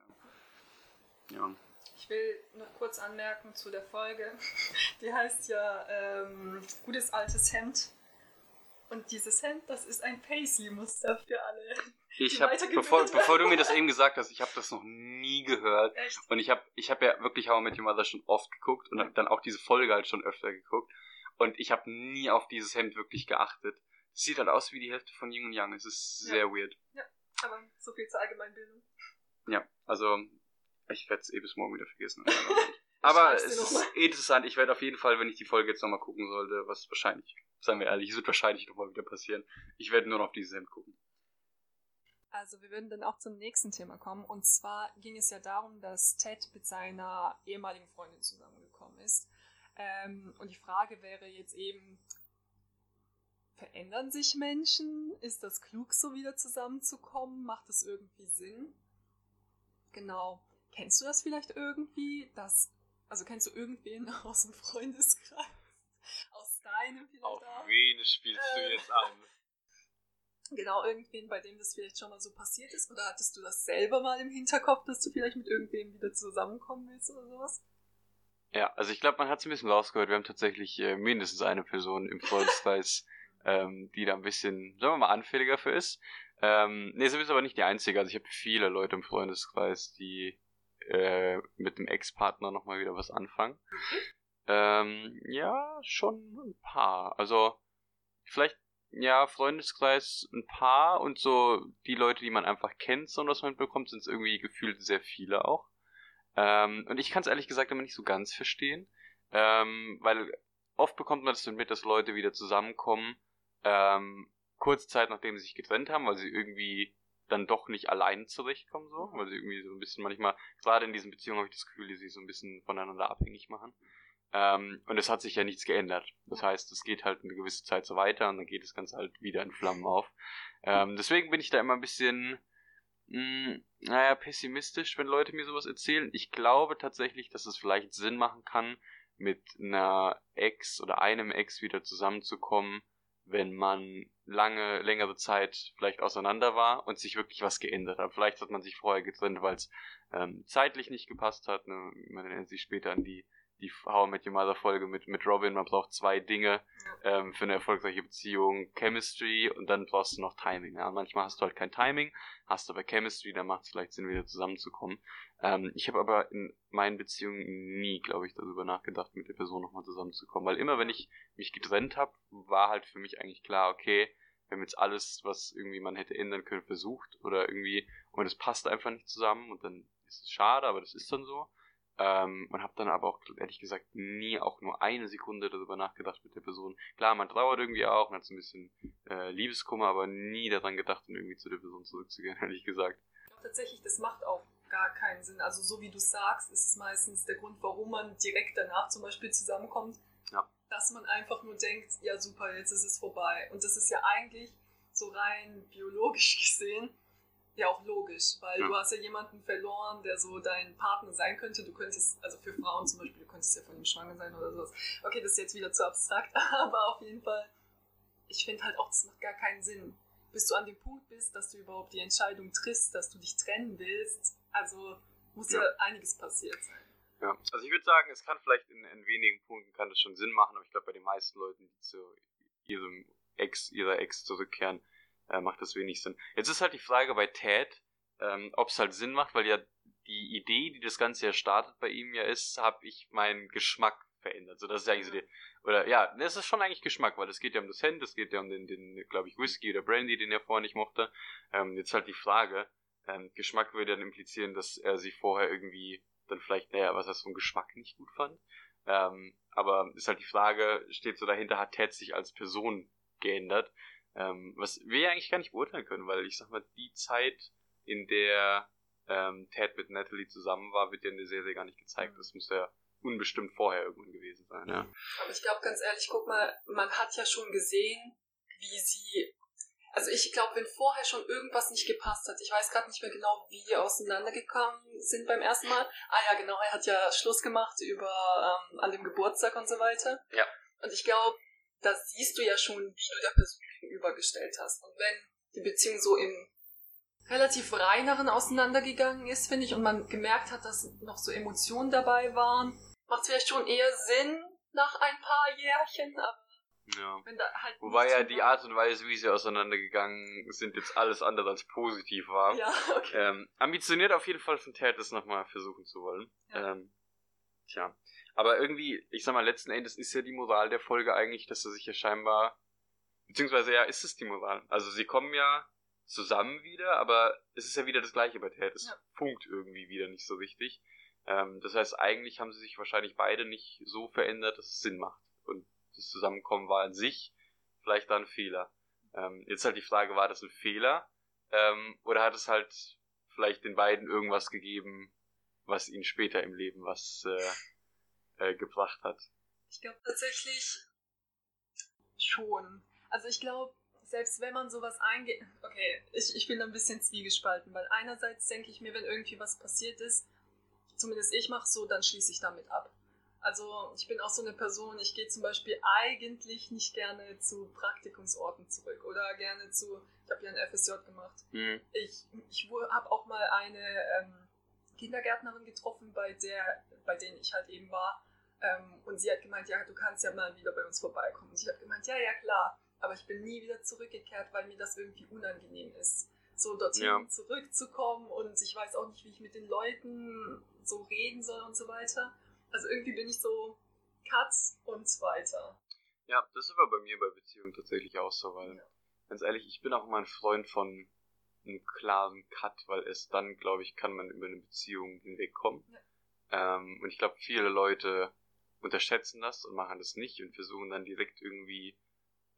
Ja. ja. Ich will noch kurz anmerken zu der Folge. Die heißt ja ähm, Gutes altes Hemd. Und dieses Hemd, das ist ein Paisley-Muster für alle. Ich habe, bevor, bevor du mir das eben gesagt hast, ich habe das noch nie gehört. Echt? Und ich habe ich hab ja wirklich How I Met Your Mother schon oft geguckt und dann auch diese Folge halt schon öfter geguckt. Und ich habe nie auf dieses Hemd wirklich geachtet. Sieht halt aus wie die Hälfte von Yin und Yang. Es ist sehr ja. weird. Ja, aber so viel zur Allgemeinbildung. Ja, also ich werde es eh bis morgen wieder vergessen. Aber es ist interessant. Ich werde auf jeden Fall, wenn ich die Folge jetzt nochmal gucken sollte, was wahrscheinlich, sagen wir ehrlich, es wird wahrscheinlich nochmal wieder passieren. Ich werde nur noch auf dieses Hemd gucken. Also wir würden dann auch zum nächsten Thema kommen. Und zwar ging es ja darum, dass Ted mit seiner ehemaligen Freundin zusammengekommen ist. Ähm, und die Frage wäre jetzt eben, verändern sich Menschen? Ist das klug, so wieder zusammenzukommen? Macht das irgendwie Sinn? Genau. Kennst du das vielleicht irgendwie? Das, also kennst du irgendwen aus dem Freundeskreis? Aus deinem vielleicht Auf auch? wen spielst äh, du jetzt an? Genau, irgendwen, bei dem das vielleicht schon mal so passiert ist? Oder hattest du das selber mal im Hinterkopf, dass du vielleicht mit irgendwem wieder zusammenkommen willst oder sowas? Ja, also ich glaube, man hat es ein bisschen rausgehört. Wir haben tatsächlich äh, mindestens eine Person im Freundeskreis, ähm, die da ein bisschen, sagen wir mal, anfälliger für ist. Ähm, nee, sie ist aber nicht die einzige. Also ich habe viele Leute im Freundeskreis, die äh, mit dem Ex-Partner nochmal wieder was anfangen. Ähm, ja, schon ein paar. Also vielleicht, ja, Freundeskreis ein paar und so die Leute, die man einfach kennt, so was man bekommt, sind es irgendwie gefühlt sehr viele auch. Ähm, und ich kann es ehrlich gesagt immer nicht so ganz verstehen, ähm, weil oft bekommt man das dann mit, dass Leute wieder zusammenkommen, ähm, kurze Zeit nachdem sie sich getrennt haben, weil sie irgendwie dann doch nicht allein zurechtkommen, so, weil sie irgendwie so ein bisschen manchmal, gerade in diesen Beziehungen habe ich das Gefühl, die sich so ein bisschen voneinander abhängig machen. Ähm, und es hat sich ja nichts geändert. Das heißt, es geht halt eine gewisse Zeit so weiter und dann geht das Ganze halt wieder in Flammen auf. Ähm, deswegen bin ich da immer ein bisschen, mh, hm, naja, pessimistisch, wenn Leute mir sowas erzählen. Ich glaube tatsächlich, dass es vielleicht Sinn machen kann, mit einer Ex oder einem Ex wieder zusammenzukommen, wenn man lange, längere Zeit vielleicht auseinander war und sich wirklich was geändert hat. Vielleicht hat man sich vorher getrennt, weil es ähm, zeitlich nicht gepasst hat. Ne? Man erinnert sich später an die die How I Met Your Mother Folge mit, mit Robin, man braucht zwei Dinge ähm, für eine erfolgreiche Beziehung, Chemistry und dann brauchst du noch Timing. Ja? manchmal hast du halt kein Timing, hast aber Chemistry, dann macht es vielleicht Sinn, wieder zusammenzukommen. Ähm, ich habe aber in meinen Beziehungen nie, glaube ich, darüber nachgedacht, mit der Person nochmal zusammenzukommen, weil immer, wenn ich mich getrennt habe, war halt für mich eigentlich klar, okay, wir haben jetzt alles, was irgendwie man hätte ändern können, versucht oder irgendwie und es passt einfach nicht zusammen und dann ist es schade, aber das ist dann so. Ähm, und habe dann aber auch, ehrlich gesagt, nie auch nur eine Sekunde darüber nachgedacht mit der Person. Klar, man trauert irgendwie auch und hat so ein bisschen äh, Liebeskummer, aber nie daran gedacht, um irgendwie zu der Person zurückzugehen, ehrlich gesagt. tatsächlich, das macht auch gar keinen Sinn. Also so wie du sagst, ist es meistens der Grund, warum man direkt danach zum Beispiel zusammenkommt, ja. dass man einfach nur denkt, ja super, jetzt ist es vorbei. Und das ist ja eigentlich so rein biologisch gesehen ja auch logisch, weil ja. du hast ja jemanden verloren, der so dein Partner sein könnte. Du könntest, also für Frauen zum Beispiel, du könntest ja von ihm schwanger sein oder sowas. Okay, das ist jetzt wieder zu abstrakt, aber auf jeden Fall, ich finde halt auch, das macht gar keinen Sinn. Bis du an dem Punkt bist, dass du überhaupt die Entscheidung triffst, dass du dich trennen willst, also muss ja, ja einiges passiert sein. Ja, also ich würde sagen, es kann vielleicht in, in, wenigen Punkten kann das schon Sinn machen, aber ich glaube bei den meisten Leuten, die zu ihrem Ex, ihrer Ex zurückkehren, äh, macht das wenig Sinn. Jetzt ist halt die Frage bei Ted, ähm, ob es halt Sinn macht, weil ja die Idee, die das Ganze ja startet bei ihm ja ist, habe ich meinen Geschmack verändert. So, das ist eigentlich so die, oder ja, das ist schon eigentlich Geschmack, weil es geht ja um das Hemd, es geht ja um den, den glaube ich, Whisky oder Brandy, den er vorher nicht mochte. Ähm, jetzt halt die Frage, ähm, Geschmack würde dann implizieren, dass er sie vorher irgendwie dann vielleicht, naja, was heißt vom Geschmack nicht gut fand. Ähm, aber ist halt die Frage, steht so dahinter, hat Ted sich als Person geändert? Ähm, was wir ja eigentlich gar nicht beurteilen können, weil ich sag mal, die Zeit, in der ähm, Ted mit Natalie zusammen war, wird ja in der Serie gar nicht gezeigt. Das muss ja unbestimmt vorher irgendwann gewesen sein, ja. Aber ich glaube ganz ehrlich, guck mal, man hat ja schon gesehen, wie sie. Also ich glaube, wenn vorher schon irgendwas nicht gepasst hat, ich weiß gerade nicht mehr genau, wie die auseinandergekommen sind beim ersten Mal. Ah ja, genau, er hat ja Schluss gemacht über ähm, an dem Geburtstag und so weiter. Ja. Und ich glaube, da siehst du ja schon, wie du der Person gegenübergestellt hast. Und wenn die Beziehung so im relativ reineren auseinandergegangen ist, finde ich, und man gemerkt hat, dass noch so Emotionen dabei waren, macht es vielleicht schon eher Sinn nach ein paar Jährchen, aber ja. Halt Wobei ja die Art und Weise, wie sie auseinandergegangen sind, jetzt alles andere als positiv war. Ja, okay. Ähm, ambitioniert auf jeden Fall von Ted das nochmal versuchen zu wollen. Ja. Ähm, tja. Aber irgendwie, ich sag mal, letzten Endes ist ja die Moral der Folge eigentlich, dass er sich ja scheinbar Beziehungsweise ja, ist es die Moral. Also sie kommen ja zusammen wieder, aber es ist ja wieder das gleiche bei Ted. Es ja. funkt irgendwie wieder nicht so richtig. Ähm, das heißt, eigentlich haben sie sich wahrscheinlich beide nicht so verändert, dass es Sinn macht. Und das Zusammenkommen war an sich vielleicht da ein Fehler. Ähm, jetzt halt die Frage, war das ein Fehler? Ähm, oder hat es halt vielleicht den beiden irgendwas gegeben, was ihnen später im Leben was äh, äh, gebracht hat? Ich glaube tatsächlich schon. Also ich glaube, selbst wenn man sowas eingeht, okay, ich, ich bin da ein bisschen zwiegespalten, weil einerseits denke ich mir, wenn irgendwie was passiert ist, zumindest ich mache so, dann schließe ich damit ab. Also ich bin auch so eine Person, ich gehe zum Beispiel eigentlich nicht gerne zu Praktikumsorten zurück oder gerne zu, ich habe ja ein FSJ gemacht. Mhm. Ich, ich habe auch mal eine ähm, Kindergärtnerin getroffen, bei der, bei denen ich halt eben war. Ähm, und sie hat gemeint, ja, du kannst ja mal wieder bei uns vorbeikommen. Und ich habe gemeint, ja, ja, klar aber ich bin nie wieder zurückgekehrt, weil mir das irgendwie unangenehm ist, so dorthin ja. zurückzukommen und ich weiß auch nicht, wie ich mit den Leuten so reden soll und so weiter. Also irgendwie bin ich so Cut und weiter. Ja, das ist aber bei mir bei Beziehungen tatsächlich auch so, weil ja. ganz ehrlich, ich bin auch immer ein Freund von einem klaren Cut, weil es dann, glaube ich, kann man über eine Beziehung hinwegkommen. Ja. Ähm, und ich glaube, viele Leute unterschätzen das und machen das nicht und versuchen dann direkt irgendwie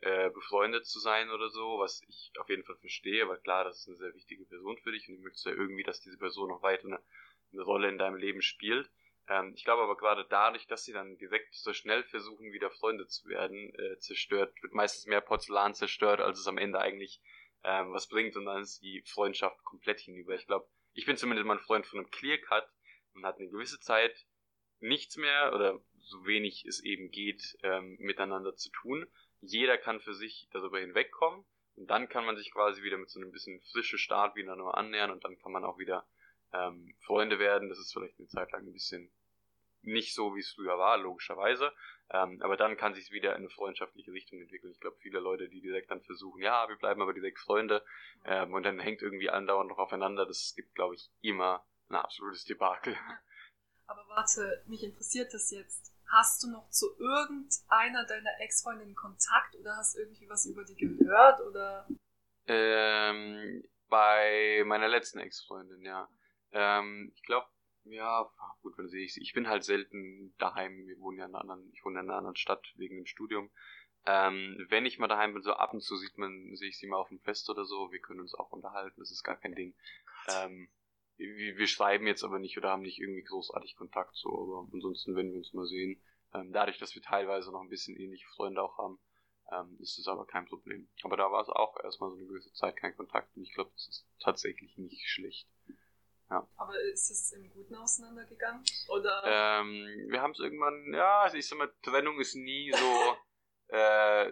äh, befreundet zu sein oder so, was ich auf jeden Fall verstehe, weil klar, das ist eine sehr wichtige Person für dich und du möchtest ja irgendwie, dass diese Person noch weiter eine, eine Rolle in deinem Leben spielt. Ähm, ich glaube aber gerade dadurch, dass sie dann direkt so schnell versuchen, wieder Freunde zu werden, äh, zerstört, wird meistens mehr Porzellan zerstört, als es am Ende eigentlich ähm, was bringt und dann ist die Freundschaft komplett hinüber. Ich glaube, ich bin zumindest mal ein Freund von einem Clear Cut und hat eine gewisse Zeit nichts mehr oder so wenig es eben geht, ähm, miteinander zu tun jeder kann für sich darüber hinwegkommen und dann kann man sich quasi wieder mit so einem bisschen frischen Start wieder nur annähern und dann kann man auch wieder ähm, Freunde werden. Das ist vielleicht eine Zeit lang ein bisschen nicht so, wie es früher war, logischerweise. Ähm, aber dann kann sich wieder in eine freundschaftliche Richtung entwickeln. Ich glaube, viele Leute, die direkt dann versuchen, ja, wir bleiben aber direkt Freunde ähm, und dann hängt irgendwie andauernd noch aufeinander, das gibt, glaube ich, immer ein absolutes Debakel. Aber warte, mich interessiert das jetzt. Hast du noch zu irgendeiner deiner Ex-Freundinnen Kontakt oder hast irgendwie was über die gehört oder? Ähm, bei meiner letzten Ex-Freundin, ja. Ähm, ich glaube, ja, gut, wenn sehe ich sie. Ich bin halt selten daheim. Wir wohnen ja in einer anderen, ich wohne in einer anderen Stadt wegen dem Studium. Ähm, wenn ich mal daheim bin, so ab und zu sieht man, sehe ich sie mal auf dem Fest oder so. Wir können uns auch unterhalten. Das ist gar kein Ding. Ähm, wir, wir schreiben jetzt aber nicht oder haben nicht irgendwie großartig Kontakt so, aber ansonsten, wenn wir uns mal sehen, ähm, dadurch, dass wir teilweise noch ein bisschen ähnliche Freunde auch haben, ähm, ist es aber kein Problem. Aber da war es auch erstmal so eine gewisse Zeit kein Kontakt und ich glaube, das ist tatsächlich nicht schlecht. Ja. Aber ist es im Guten auseinandergegangen? Oder? Ähm, wir haben es irgendwann, ja, also ich sag mal, Trennung ist nie so, äh,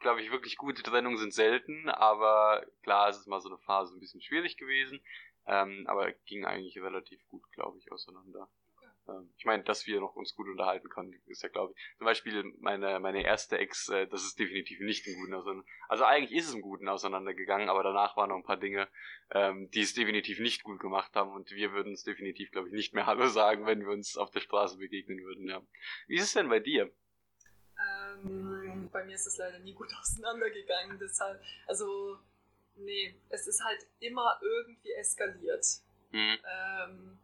glaube ich, wirklich gute Trennungen sind selten, aber klar, es ist mal so eine Phase ein bisschen schwierig gewesen, ähm, aber ging eigentlich relativ gut, glaube ich, auseinander. Ähm, ich meine, dass wir noch uns gut unterhalten können, ist ja, glaube ich. Zum Beispiel meine, meine erste Ex, äh, das ist definitiv nicht im Guten auseinander. Also eigentlich ist es im Guten auseinandergegangen, aber danach waren noch ein paar Dinge, ähm, die es definitiv nicht gut gemacht haben und wir würden es definitiv, glaube ich, nicht mehr Hallo sagen, wenn wir uns auf der Straße begegnen würden, ja. Wie ist es denn bei dir? Ähm, bei mir ist es leider nie gut auseinandergegangen, deshalb, also, nee, es ist halt immer irgendwie eskaliert. Mhm. Ähm,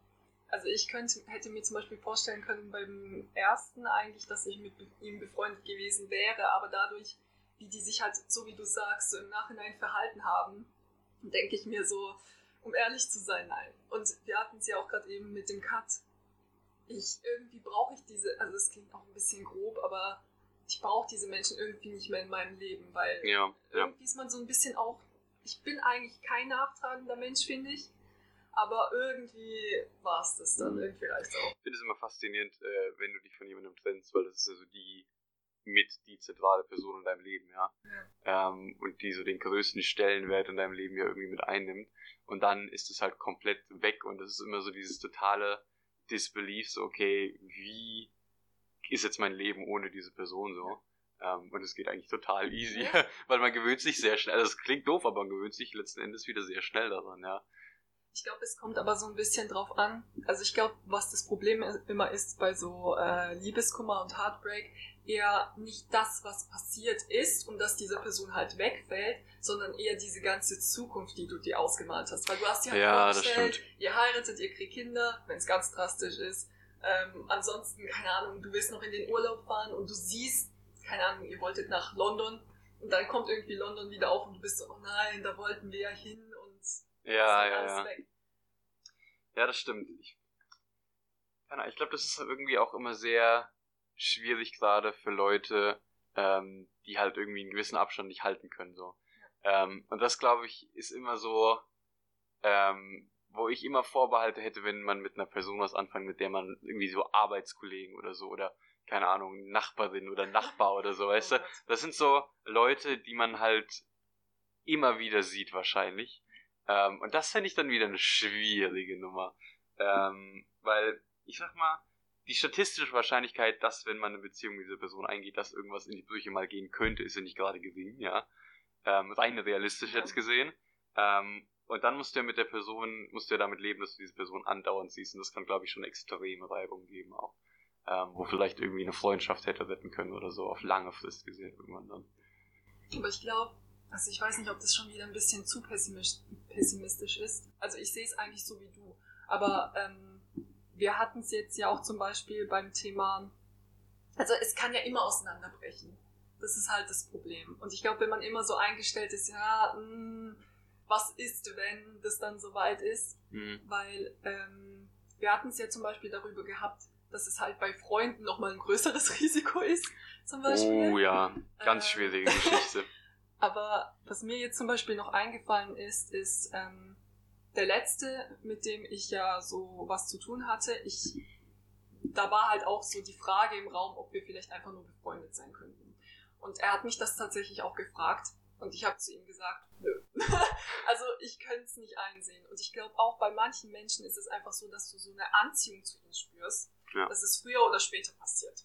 also ich könnte, hätte mir zum Beispiel vorstellen können beim ersten eigentlich, dass ich mit ihm befreundet gewesen wäre, aber dadurch, wie die sich halt, so wie du sagst, so im Nachhinein verhalten haben, denke ich mir so, um ehrlich zu sein, nein. Und wir hatten es ja auch gerade eben mit dem Cut. Ich, irgendwie brauche ich diese, also es klingt auch ein bisschen grob, aber ich brauche diese Menschen irgendwie nicht mehr in meinem Leben, weil ja, irgendwie ist man so ein bisschen auch, ich bin eigentlich kein nachtragender Mensch, finde ich aber irgendwie war es das dann, mhm. irgendwie reicht auch. Ich finde es immer faszinierend, äh, wenn du dich von jemandem trennst, weil das ist ja so die mit die zentrale Person in deinem Leben, ja. ja. Ähm, und die so den größten Stellenwert in deinem Leben ja irgendwie mit einnimmt. Und dann ist es halt komplett weg und das ist immer so dieses totale Disbelief, so okay, wie ist jetzt mein Leben ohne diese Person so? Ähm, und es geht eigentlich total easy, weil man gewöhnt sich sehr schnell, also es klingt doof, aber man gewöhnt sich letzten Endes wieder sehr schnell daran, ja. Ich glaube, es kommt aber so ein bisschen drauf an. Also ich glaube, was das Problem immer ist bei so äh, Liebeskummer und Heartbreak, eher nicht das, was passiert ist und dass diese Person halt wegfällt, sondern eher diese ganze Zukunft, die du dir ausgemalt hast. Weil du hast dir halt ja, vorgestellt, ihr heiratet, ihr kriegt Kinder, wenn es ganz drastisch ist. Ähm, ansonsten, keine Ahnung, du willst noch in den Urlaub fahren und du siehst, keine Ahnung, ihr wolltet nach London und dann kommt irgendwie London wieder auf und du bist so, oh nein, da wollten wir ja hin ja, ja, ja. Weg. Ja, das stimmt. Ich, ich glaube, das ist irgendwie auch immer sehr schwierig gerade für Leute, ähm, die halt irgendwie einen gewissen Abstand nicht halten können. so. Ja. Ähm, und das, glaube ich, ist immer so, ähm, wo ich immer Vorbehalte hätte, wenn man mit einer Person was anfängt, mit der man irgendwie so Arbeitskollegen oder so oder keine Ahnung, Nachbarin oder Nachbar oder so, weißt du? Das sind so Leute, die man halt immer wieder sieht wahrscheinlich. Ähm, und das fände ich dann wieder eine schwierige Nummer. Ähm, weil, ich sag mal, die statistische Wahrscheinlichkeit, dass, wenn man eine Beziehung mit dieser Person eingeht, dass irgendwas in die Brüche mal gehen könnte, ist ja nicht gerade gering, ja. Ähm, rein realistisch jetzt gesehen. Ähm, und dann musst du ja mit der Person, musst du ja damit leben, dass du diese Person andauernd siehst. Und das kann, glaube ich, schon extreme Reibung geben auch. Ähm, wo vielleicht irgendwie eine Freundschaft hätte retten können oder so, auf lange Frist gesehen irgendwann dann. Aber ich glaube, also ich weiß nicht, ob das schon wieder ein bisschen zu pessimistisch ist. Also ich sehe es eigentlich so wie du. Aber ähm, wir hatten es jetzt ja auch zum Beispiel beim Thema, also es kann ja immer auseinanderbrechen. Das ist halt das Problem. Und ich glaube, wenn man immer so eingestellt ist, ja, mh, hm, was ist, wenn das dann soweit ist? Mhm. Weil ähm, wir hatten es ja zum Beispiel darüber gehabt, dass es halt bei Freunden nochmal ein größeres Risiko ist, zum Beispiel. Oh ja, ganz äh, schwierige Geschichte. Aber was mir jetzt zum Beispiel noch eingefallen ist, ist ähm, der letzte, mit dem ich ja so was zu tun hatte. Ich, da war halt auch so die Frage im Raum, ob wir vielleicht einfach nur befreundet sein könnten. Und er hat mich das tatsächlich auch gefragt. Und ich habe zu ihm gesagt, nö. also ich könnte es nicht einsehen. Und ich glaube auch bei manchen Menschen ist es einfach so, dass du so eine Anziehung zu ihnen spürst, ja. dass es früher oder später passiert.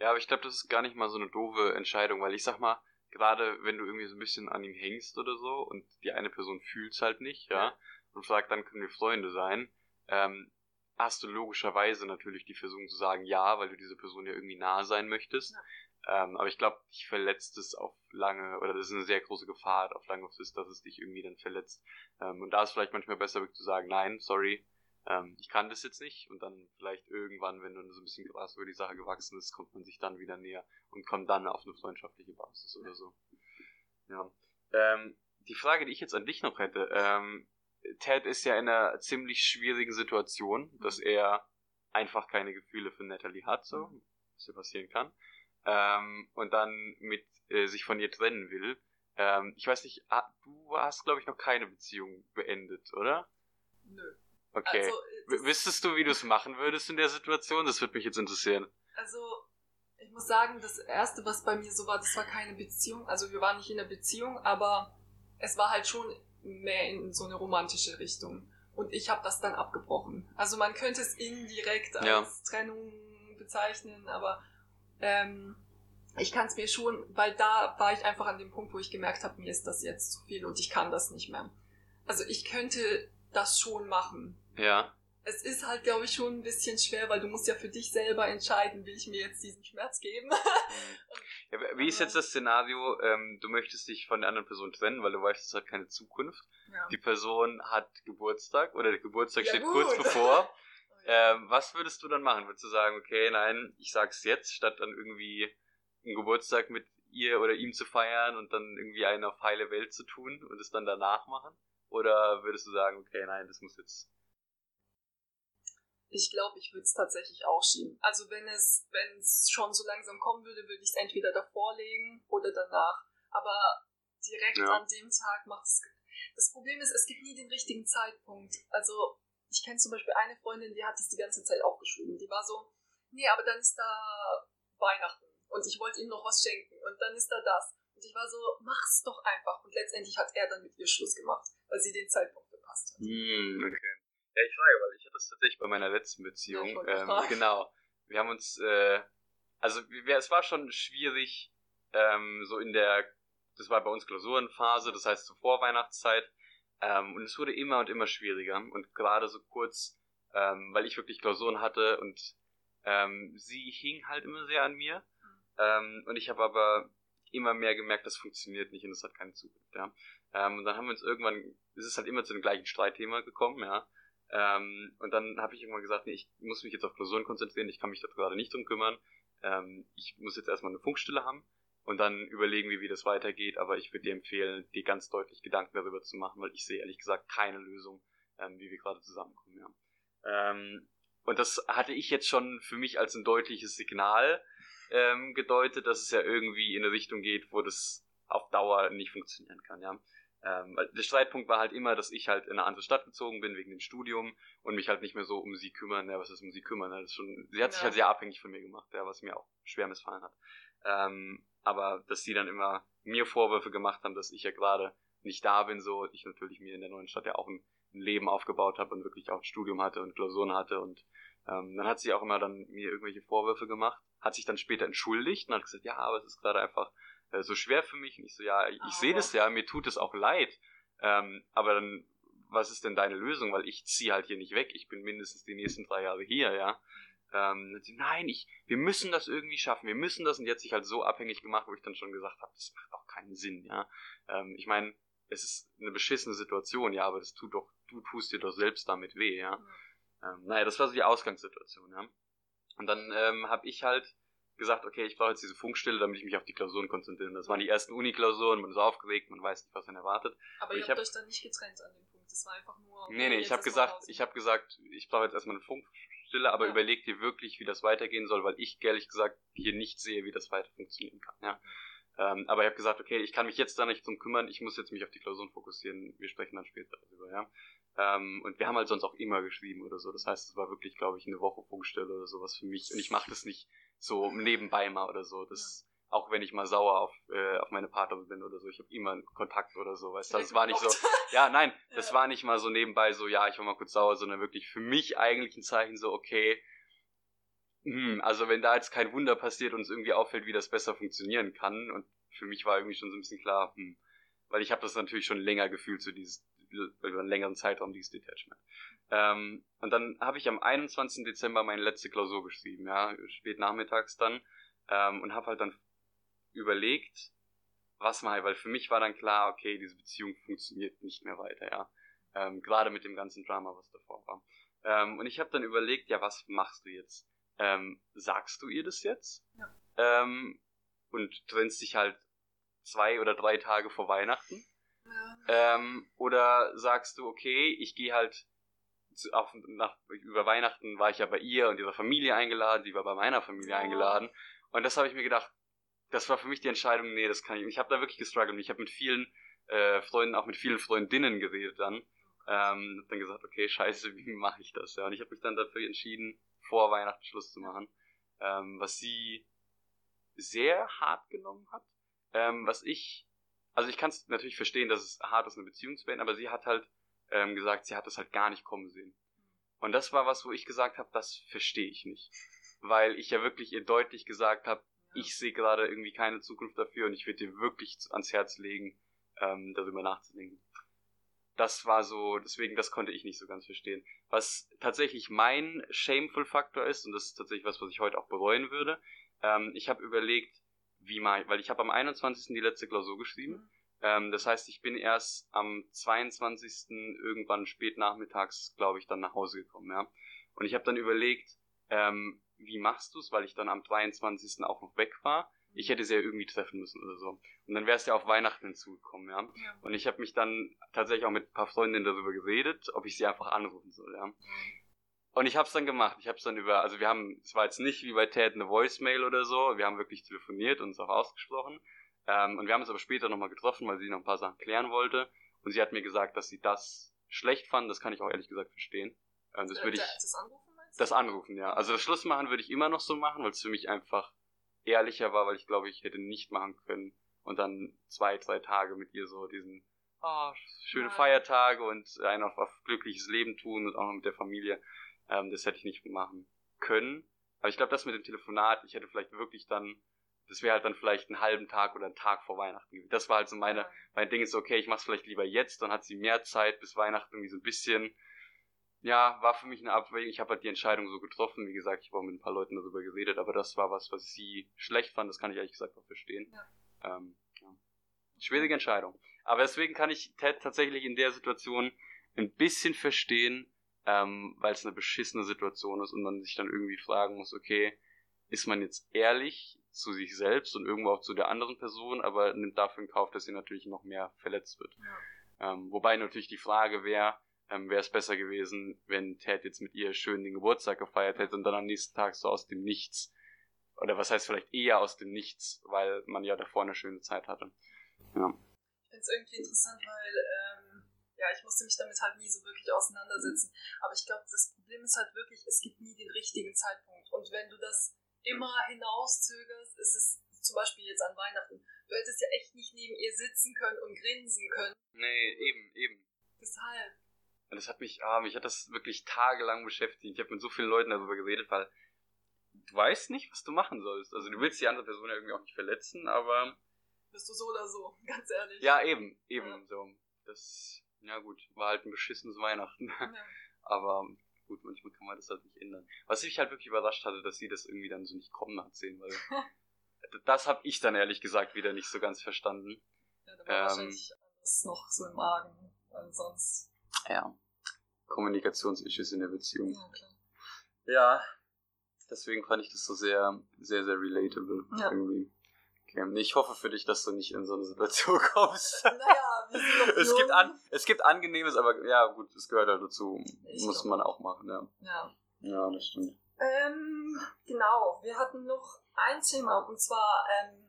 Ja, aber ich glaube, das ist gar nicht mal so eine doofe Entscheidung, weil ich sag mal, gerade wenn du irgendwie so ein bisschen an ihm hängst oder so und die eine Person fühlt's halt nicht, ja, und sagt, dann können wir Freunde sein, ähm, hast du logischerweise natürlich die Versuchung zu sagen, ja, weil du dieser Person ja irgendwie nahe sein möchtest. Ja. Ähm, aber ich glaube, dich verletzt es auf lange, oder das ist eine sehr große Gefahr auf lange Frist, dass es dich irgendwie dann verletzt. Ähm, und da ist vielleicht manchmal besser wirklich zu sagen, nein, sorry, ähm, ich kann das jetzt nicht und dann vielleicht irgendwann, wenn dann so ein bisschen Gras über die Sache gewachsen ist, kommt man sich dann wieder näher und kommt dann auf eine freundschaftliche Basis oder so. Ja. Ähm, die Frage, die ich jetzt an dich noch hätte, ähm, Ted ist ja in einer ziemlich schwierigen Situation, dass er einfach keine Gefühle für Natalie hat, so, mhm. was ja passieren kann. Ähm, und dann mit äh, sich von ihr trennen will. Ähm, ich weiß nicht, ah, du hast, glaube ich, noch keine Beziehung beendet, oder? Nö. Okay. Also, äh, Wüsstest du, wie du es machen würdest in der Situation? Das würde mich jetzt interessieren. Also, ich muss sagen, das erste, was bei mir so war, das war keine Beziehung. Also, wir waren nicht in der Beziehung, aber es war halt schon mehr in so eine romantische Richtung. Und ich habe das dann abgebrochen. Also, man könnte es indirekt als ja. Trennung bezeichnen, aber ähm, ich kann es mir schon, weil da war ich einfach an dem Punkt, wo ich gemerkt habe, mir ist das jetzt zu viel und ich kann das nicht mehr. Also ich könnte das schon machen. Ja. Es ist halt, glaube ich, schon ein bisschen schwer, weil du musst ja für dich selber entscheiden, will ich mir jetzt diesen Schmerz geben. ja, wie ist jetzt das Szenario, ähm, du möchtest dich von der anderen Person trennen, weil du weißt, es hat keine Zukunft. Ja. Die Person hat Geburtstag oder der Geburtstag ja, steht gut. kurz bevor. Oh ähm, was würdest du dann machen? Würdest du sagen, okay, nein, ich sag's jetzt, statt dann irgendwie einen Geburtstag mit ihr oder ihm zu feiern und dann irgendwie eine auf heile Welt zu tun und es dann danach machen? Oder würdest du sagen, okay, nein, das muss jetzt. Ich glaube, ich würde es tatsächlich auch schieben. Also wenn es, wenn es schon so langsam kommen würde, würde ich es entweder davor legen oder danach. Aber direkt ja. an dem Tag macht es. Das Problem ist, es gibt nie den richtigen Zeitpunkt. Also ich kenne zum Beispiel eine Freundin, die hat es die ganze Zeit aufgeschrieben. Die war so, nee, aber dann ist da Weihnachten und ich wollte ihm noch was schenken und dann ist da das. Und ich war so, mach's doch einfach. Und letztendlich hat er dann mit ihr Schluss gemacht, weil sie den Zeitpunkt verpasst hat. Mm, okay. Ja, ich frage, weil ich hatte das tatsächlich bei meiner letzten Beziehung. Ja, ähm, genau. Wir haben uns, äh, also wir, es war schon schwierig, ähm, so in der, das war bei uns Klausurenphase, das heißt zur Vorweihnachtszeit. Ähm, und es wurde immer und immer schwieriger. Und gerade so kurz, ähm, weil ich wirklich Klausuren hatte und ähm, sie hing halt immer sehr an mir. Ähm, und ich habe aber immer mehr gemerkt, das funktioniert nicht und das hat keine Zukunft, ja. Ähm, und dann haben wir uns irgendwann, es ist halt immer zu dem gleichen Streitthema gekommen, ja. Ähm, und dann habe ich irgendwann gesagt, nee, ich muss mich jetzt auf Klausuren konzentrieren, ich kann mich da gerade nicht drum kümmern. Ähm, ich muss jetzt erstmal eine Funkstille haben und dann überlegen wir, wie das weitergeht. Aber ich würde dir empfehlen, dir ganz deutlich Gedanken darüber zu machen, weil ich sehe ehrlich gesagt keine Lösung, ähm, wie wir gerade zusammenkommen, ja. Ähm, und das hatte ich jetzt schon für mich als ein deutliches Signal, ähm, gedeutet, dass es ja irgendwie in eine Richtung geht, wo das auf Dauer nicht funktionieren kann, ja. Ähm, der Streitpunkt war halt immer, dass ich halt in eine andere Stadt gezogen bin wegen dem Studium und mich halt nicht mehr so um sie kümmern, ja, was ist um sie kümmern, das ist schon, sie hat ja. sich halt sehr abhängig von mir gemacht, ja, was mir auch schwer missfallen hat. Ähm, aber dass sie dann immer mir Vorwürfe gemacht haben, dass ich ja gerade nicht da bin, so, ich natürlich mir in der neuen Stadt ja auch ein, ein Leben aufgebaut habe und wirklich auch ein Studium hatte und Klausuren hatte und ähm, dann hat sie auch immer dann mir irgendwelche Vorwürfe gemacht hat sich dann später entschuldigt und hat gesagt, ja, aber es ist gerade einfach äh, so schwer für mich. Und ich so, ja, ich, ich sehe das ja, mir tut es auch leid. Ähm, aber dann, was ist denn deine Lösung? Weil ich ziehe halt hier nicht weg. Ich bin mindestens die nächsten drei Jahre hier, ja. Ähm, sie, nein, ich, wir müssen das irgendwie schaffen, wir müssen das und jetzt sich halt so abhängig gemacht, wo ich dann schon gesagt habe, das macht auch keinen Sinn, ja. Ähm, ich meine, es ist eine beschissene Situation, ja, aber das tut doch, du tust dir doch selbst damit weh, ja. ja. Ähm, naja, das war so die Ausgangssituation, ja. Und dann ähm, habe ich halt gesagt, okay, ich brauche jetzt diese Funkstille, damit ich mich auf die Klausuren konzentriere. Das waren die ersten Uni-Klausuren, man ist aufgeregt, man weiß nicht, was man erwartet. Aber ihr habt euch dann nicht getrennt an dem Punkt. Das war einfach nur. Nee, nee, ich habe gesagt, ich habe gesagt, ich brauche jetzt erstmal eine Funkstille, aber ja. überleg dir wirklich, wie das weitergehen soll, weil ich ehrlich gesagt hier nicht sehe, wie das weiter funktionieren kann. Ja. Ähm, aber ich habe gesagt, okay, ich kann mich jetzt da nicht drum kümmern, ich muss jetzt mich auf die Klausuren fokussieren. Wir sprechen dann später darüber, ja. Ähm, und wir haben halt sonst auch immer geschrieben oder so. Das heißt, es war wirklich, glaube ich, eine Woche Funkstelle oder sowas für mich. Und ich mache das nicht so nebenbei mal oder so. Das auch wenn ich mal sauer auf, äh, auf meine Partnerin bin oder so, ich habe immer einen Kontakt oder so, weißt du, das war nicht so, ja, nein, das war nicht mal so nebenbei so, ja, ich war mal kurz sauer, sondern wirklich für mich eigentlich ein Zeichen so, okay, hm, also wenn da jetzt kein Wunder passiert und es irgendwie auffällt, wie das besser funktionieren kann und für mich war irgendwie schon so ein bisschen klar, hm, weil ich habe das natürlich schon länger gefühlt, so dieses über einen längeren Zeitraum dieses Detachment. Ähm, und dann habe ich am 21. Dezember meine letzte Klausur geschrieben, ja, spät nachmittags dann, ähm, und habe halt dann überlegt, was mal, weil für mich war dann klar, okay, diese Beziehung funktioniert nicht mehr weiter, ja. Ähm, Gerade mit dem ganzen Drama, was davor war. Ähm, und ich habe dann überlegt, ja, was machst du jetzt? Ähm, sagst du ihr das jetzt? Ja. Ähm, und trennst dich halt zwei oder drei Tage vor Weihnachten? Ähm, oder sagst du, okay, ich gehe halt zu, auf, nach, über Weihnachten war ich ja bei ihr und ihrer Familie eingeladen, sie war bei meiner Familie eingeladen. Und das habe ich mir gedacht, das war für mich die Entscheidung, nee, das kann ich. Ich habe da wirklich gestruggelt. Ich habe mit vielen äh, Freunden, auch mit vielen Freundinnen geredet dann. Ähm, hab dann gesagt, okay, scheiße, wie mache ich das? Ja, und ich habe mich dann dafür entschieden, vor Weihnachten Schluss zu machen. Ähm, was sie sehr hart genommen hat. Ähm, was ich, also ich kann es natürlich verstehen, dass es hart ist, eine Beziehung zu beenden, aber sie hat halt ähm, gesagt, sie hat es halt gar nicht kommen sehen. Und das war was, wo ich gesagt habe, das verstehe ich nicht. Weil ich ja wirklich ihr deutlich gesagt habe, ich sehe gerade irgendwie keine Zukunft dafür und ich würde dir wirklich ans Herz legen, ähm, darüber nachzudenken. Das war so, deswegen, das konnte ich nicht so ganz verstehen. Was tatsächlich mein Shameful-Faktor ist, und das ist tatsächlich was, was ich heute auch bereuen würde, ähm, ich habe überlegt, wie mal, weil ich habe am 21. die letzte Klausur geschrieben. Mhm. Ähm, das heißt, ich bin erst am 22. irgendwann spät nachmittags, glaube ich, dann nach Hause gekommen, ja. Und ich habe dann überlegt, ähm, wie machst du es, weil ich dann am 23. auch noch weg war. Ich hätte sie ja irgendwie treffen müssen oder so. Und dann wäre es ja auf Weihnachten hinzugekommen, ja. ja. Und ich habe mich dann tatsächlich auch mit ein paar Freundinnen darüber geredet, ob ich sie einfach anrufen soll, ja. Und ich habe es dann gemacht. Ich habe es dann über, also wir haben, es war jetzt nicht wie bei Ted eine Voicemail oder so. Wir haben wirklich telefoniert und es auch ausgesprochen. Ähm, und wir haben uns aber später nochmal getroffen, weil sie noch ein paar Sachen klären wollte. Und sie hat mir gesagt, dass sie das schlecht fand. Das kann ich auch ehrlich gesagt verstehen. Ähm, das äh, würde ich. Das Anrufen? Das Anrufen, ja. Also das Schluss machen würde ich immer noch so machen, weil es für mich einfach ehrlicher war, weil ich glaube, ich hätte nicht machen können und dann zwei, drei Tage mit ihr so diesen oh, schöne. Feiertage und ein auf, auf glückliches Leben tun und auch noch mit der Familie. Ähm, das hätte ich nicht machen können. Aber ich glaube, das mit dem Telefonat, ich hätte vielleicht wirklich dann, das wäre halt dann vielleicht einen halben Tag oder einen Tag vor Weihnachten. Das war halt so meine, mein Ding ist, okay, ich mach's vielleicht lieber jetzt, dann hat sie mehr Zeit bis Weihnachten irgendwie so ein bisschen, ja, war für mich eine Abwägung. Ich habe halt die Entscheidung so getroffen. Wie gesagt, ich habe auch mit ein paar Leuten darüber geredet, aber das war was, was sie schlecht fand. Das kann ich ehrlich gesagt auch verstehen. Ja. Ähm, ja. Schwierige Entscheidung. Aber deswegen kann ich Ted tatsächlich in der Situation ein bisschen verstehen, ähm, weil es eine beschissene Situation ist und man sich dann irgendwie fragen muss, okay, ist man jetzt ehrlich zu sich selbst und irgendwo auch zu der anderen Person, aber nimmt dafür in Kauf, dass sie natürlich noch mehr verletzt wird. Ja. Ähm, wobei natürlich die Frage wäre, ähm, wäre es besser gewesen, wenn Ted jetzt mit ihr schön den Geburtstag gefeiert hätte und dann am nächsten Tag so aus dem Nichts, oder was heißt vielleicht eher aus dem Nichts, weil man ja davor eine schöne Zeit hatte. Ja. Ich finde es irgendwie interessant, weil ähm, ja, ich musste mich damit halt nie so wirklich auseinandersetzen. Aber ich glaube, das Problem ist halt wirklich, es gibt nie den richtigen Zeitpunkt. Und wenn du das immer hinauszögerst, ist es zum Beispiel jetzt an Weihnachten. Du hättest ja echt nicht neben ihr sitzen können und grinsen können. Nee, eben, eben. Deshalb. Und das hat mich, ah, mich hat das wirklich tagelang beschäftigt. Ich habe mit so vielen Leuten darüber geredet, weil du weißt nicht, was du machen sollst. Also du willst die andere Person ja irgendwie auch nicht verletzen, aber. Bist du so oder so, ganz ehrlich. Ja, eben, eben, ja. so. Das ja gut, war halt ein beschissenes Weihnachten. Ja. Aber gut, manchmal kann man das halt nicht ändern. Was mich halt wirklich überrascht hatte, dass sie das irgendwie dann so nicht kommen hat sehen, weil das habe ich dann ehrlich gesagt wieder nicht so ganz verstanden. Ja, da war ähm, wahrscheinlich alles noch so im Magen, weil sonst. Ja. Kommunikationsissues in der Beziehung. Ja, klar. Ja, deswegen fand ich das so sehr, sehr, sehr relatable ja. irgendwie. Okay. Ich hoffe für dich, dass du nicht in so eine Situation kommst. Naja, wir sind doch es gibt an, Es gibt angenehmes, aber ja, gut, es gehört halt dazu. Ich Muss man auch machen, ja. Ja. Ja, das stimmt. Ähm, genau, wir hatten noch ein Thema und zwar, ähm,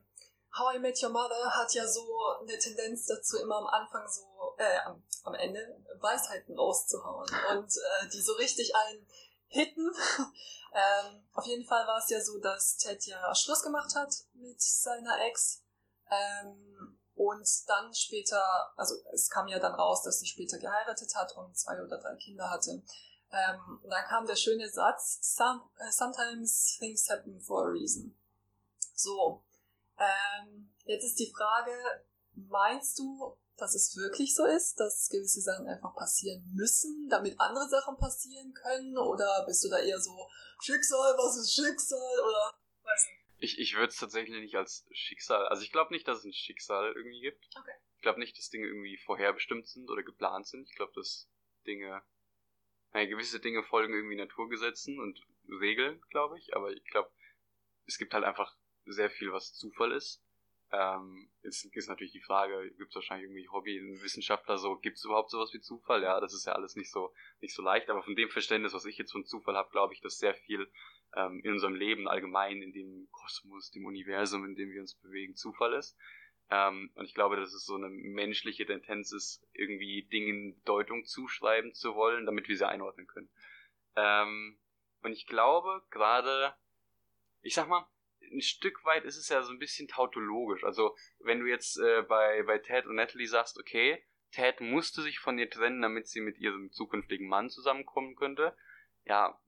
How I Met Your Mother hat ja so eine Tendenz dazu, immer am Anfang so, äh, am, am Ende Weisheiten rauszuhauen und äh, die so richtig ein hitten. ähm, auf jeden Fall war es ja so, dass Ted ja Schluss gemacht hat mit seiner Ex. Ähm, und dann später, also es kam ja dann raus, dass sie später geheiratet hat und zwei oder drei Kinder hatte. Ähm, und dann kam der schöne Satz, Some, uh, sometimes things happen for a reason. So, ähm, jetzt ist die Frage, meinst du, dass es wirklich so ist, dass gewisse Sachen einfach passieren müssen, damit andere Sachen passieren können? Oder bist du da eher so, Schicksal, was ist Schicksal? Oder weiß nicht. Ich, ich würde es tatsächlich nicht als Schicksal, also ich glaube nicht, dass es ein Schicksal irgendwie gibt. Okay. Ich glaube nicht, dass Dinge irgendwie vorherbestimmt sind oder geplant sind. Ich glaube, dass Dinge, naja, gewisse Dinge folgen irgendwie Naturgesetzen und Regeln, glaube ich. Aber ich glaube, es gibt halt einfach sehr viel, was Zufall ist. Ähm, jetzt ist natürlich die Frage, gibt es wahrscheinlich irgendwie Hobbywissenschaftler so, gibt es überhaupt sowas wie Zufall? Ja, das ist ja alles nicht so nicht so leicht, aber von dem Verständnis, was ich jetzt von Zufall habe, glaube ich, dass sehr viel ähm, in unserem Leben allgemein, in dem Kosmos, dem Universum, in dem wir uns bewegen, Zufall ist. Ähm, und ich glaube, dass es so eine menschliche Tendenz ist, irgendwie Dingen Deutung zuschreiben zu wollen, damit wir sie einordnen können. Ähm, und ich glaube, gerade, ich sag mal, ein Stück weit ist es ja so ein bisschen tautologisch. Also, wenn du jetzt äh, bei, bei Ted und Natalie sagst, okay, Ted musste sich von ihr trennen, damit sie mit ihrem zukünftigen Mann zusammenkommen könnte. Ja,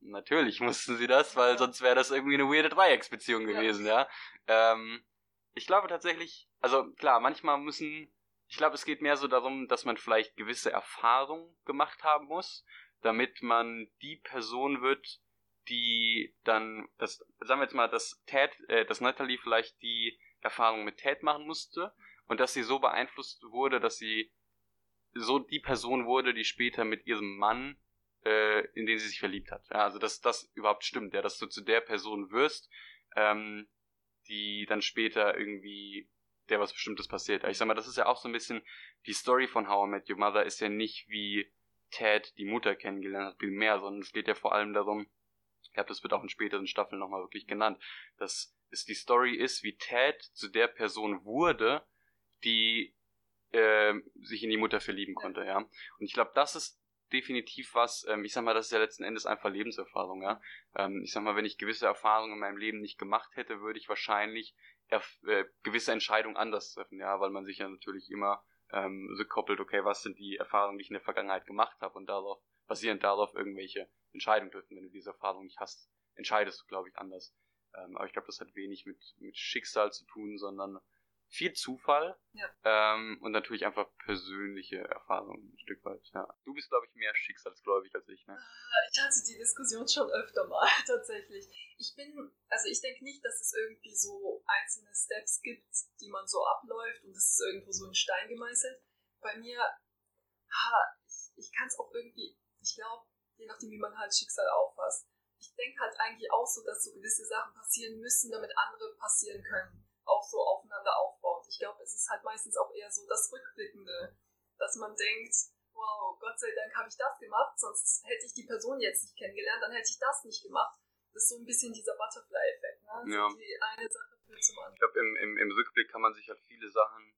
natürlich mussten sie das, weil sonst wäre das irgendwie eine weirde Dreiecksbeziehung gewesen, ja. ja. Ähm, ich glaube tatsächlich, also klar, manchmal müssen, ich glaube, es geht mehr so darum, dass man vielleicht gewisse Erfahrungen gemacht haben muss, damit man die Person wird, die dann, das, sagen wir jetzt mal, dass Ted, äh, dass Natalie vielleicht die Erfahrung mit Ted machen musste und dass sie so beeinflusst wurde, dass sie so die Person wurde, die später mit ihrem Mann, äh, in den sie sich verliebt hat. Ja, also dass das überhaupt stimmt, ja, dass du zu der Person wirst, ähm, die dann später irgendwie der was Bestimmtes passiert. Ich sag mal, das ist ja auch so ein bisschen die Story von How I Met Your Mother ist ja nicht wie Ted die Mutter kennengelernt hat, viel mehr, sondern es geht ja vor allem darum, ich glaube, das wird auch in späteren Staffeln nochmal wirklich genannt, dass es die Story ist, wie Ted zu der Person wurde, die äh, sich in die Mutter verlieben konnte, ja. Und ich glaube, das ist definitiv was, ähm, ich sag mal, das ist ja letzten Endes einfach Lebenserfahrung, ja. Ähm, ich sag mal, wenn ich gewisse Erfahrungen in meinem Leben nicht gemacht hätte, würde ich wahrscheinlich äh, gewisse Entscheidungen anders treffen, ja, weil man sich ja natürlich immer ähm, rückkoppelt, okay, was sind die Erfahrungen, die ich in der Vergangenheit gemacht habe und darauf, basierend darauf irgendwelche Entscheidungen treffen. Wenn du diese Erfahrung nicht hast, entscheidest du, glaube ich, anders. Ähm, aber ich glaube, das hat wenig mit, mit Schicksal zu tun, sondern viel Zufall ja. ähm, und natürlich einfach persönliche Erfahrungen ein Stück weit. Ja. Du bist, glaube ich, mehr schicksalsgläubig als ich. Ne? Ah, ich hatte die Diskussion schon öfter mal tatsächlich. Ich bin, also ich denke nicht, dass es irgendwie so einzelne Steps gibt, die man so abläuft und das ist irgendwo so in Stein gemeißelt. Bei mir, ha, ich, ich kann es auch irgendwie, ich glaube, je nachdem, wie man halt Schicksal auffasst. Ich denke halt eigentlich auch so, dass so gewisse Sachen passieren müssen, damit andere passieren können. Auch so aufeinander aufbauen. Ich glaube, es ist halt meistens auch eher so das Rückblickende, dass man denkt, wow, Gott sei Dank habe ich das gemacht, sonst hätte ich die Person jetzt nicht kennengelernt, dann hätte ich das nicht gemacht. Das ist so ein bisschen dieser Butterfly-Effekt, ne? Ja. Die eine Sache führt zum anderen. Ich glaube, im, im, im Rückblick kann man sich halt viele Sachen,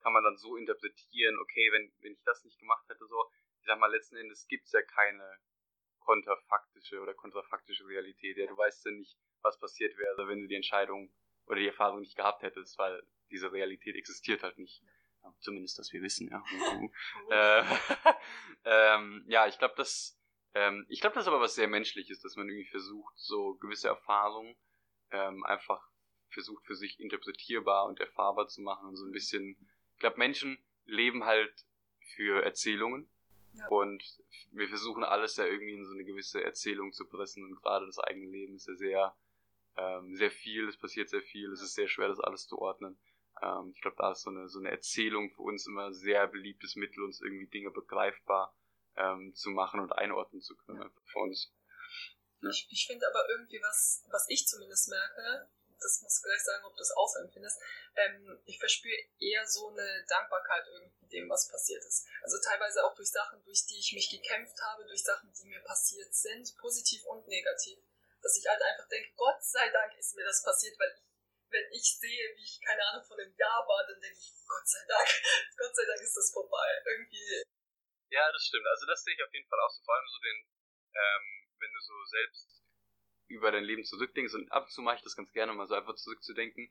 kann man dann so interpretieren, okay, wenn, wenn ich das nicht gemacht hätte, so, ich sag mal, letzten Endes gibt es ja keine kontrafaktische oder kontrafaktische Realität. Ja, du weißt ja nicht, was passiert wäre, wenn du die Entscheidung oder die Erfahrung nicht gehabt hättest, weil diese Realität existiert halt nicht. Ja, zumindest, dass wir wissen, ja. äh, ähm, ja, ich glaube, das, ähm, ich glaube, das ist aber was sehr Menschliches, dass man irgendwie versucht, so gewisse Erfahrungen ähm, einfach versucht für sich interpretierbar und erfahrbar zu machen und so ein bisschen. Ich glaube, Menschen leben halt für Erzählungen ja. Und wir versuchen alles ja irgendwie in so eine gewisse Erzählung zu pressen und gerade das eigene Leben ist ja sehr, ähm, sehr viel, es passiert sehr viel, es ist sehr schwer, das alles zu ordnen. Ähm, ich glaube, da ist so eine, so eine Erzählung für uns immer ein sehr beliebtes Mittel, uns irgendwie Dinge begreifbar ähm, zu machen und einordnen zu können ja. für uns. Ja. Ich, ich finde aber irgendwie was, was ich zumindest merke, das muss ich gleich sagen, ob du das auch so empfindest, ähm, ich verspüre eher so eine Dankbarkeit irgendwie dem, was passiert ist. Also teilweise auch durch Sachen, durch die ich mich gekämpft habe, durch Sachen, die mir passiert sind, positiv und negativ. Dass ich halt einfach denke, Gott sei Dank ist mir das passiert, weil ich, wenn ich sehe, wie ich, keine Ahnung, von einem Jahr war, dann denke ich, Gott sei Dank, Gott sei Dank ist das vorbei. Irgendwie. Ja, das stimmt. Also das sehe ich auf jeden Fall auch so. Vor allem so den, ähm, wenn du so selbst über dein Leben zurückdenkst und ab und zu mache ich das ganz gerne mal so einfach zurückzudenken,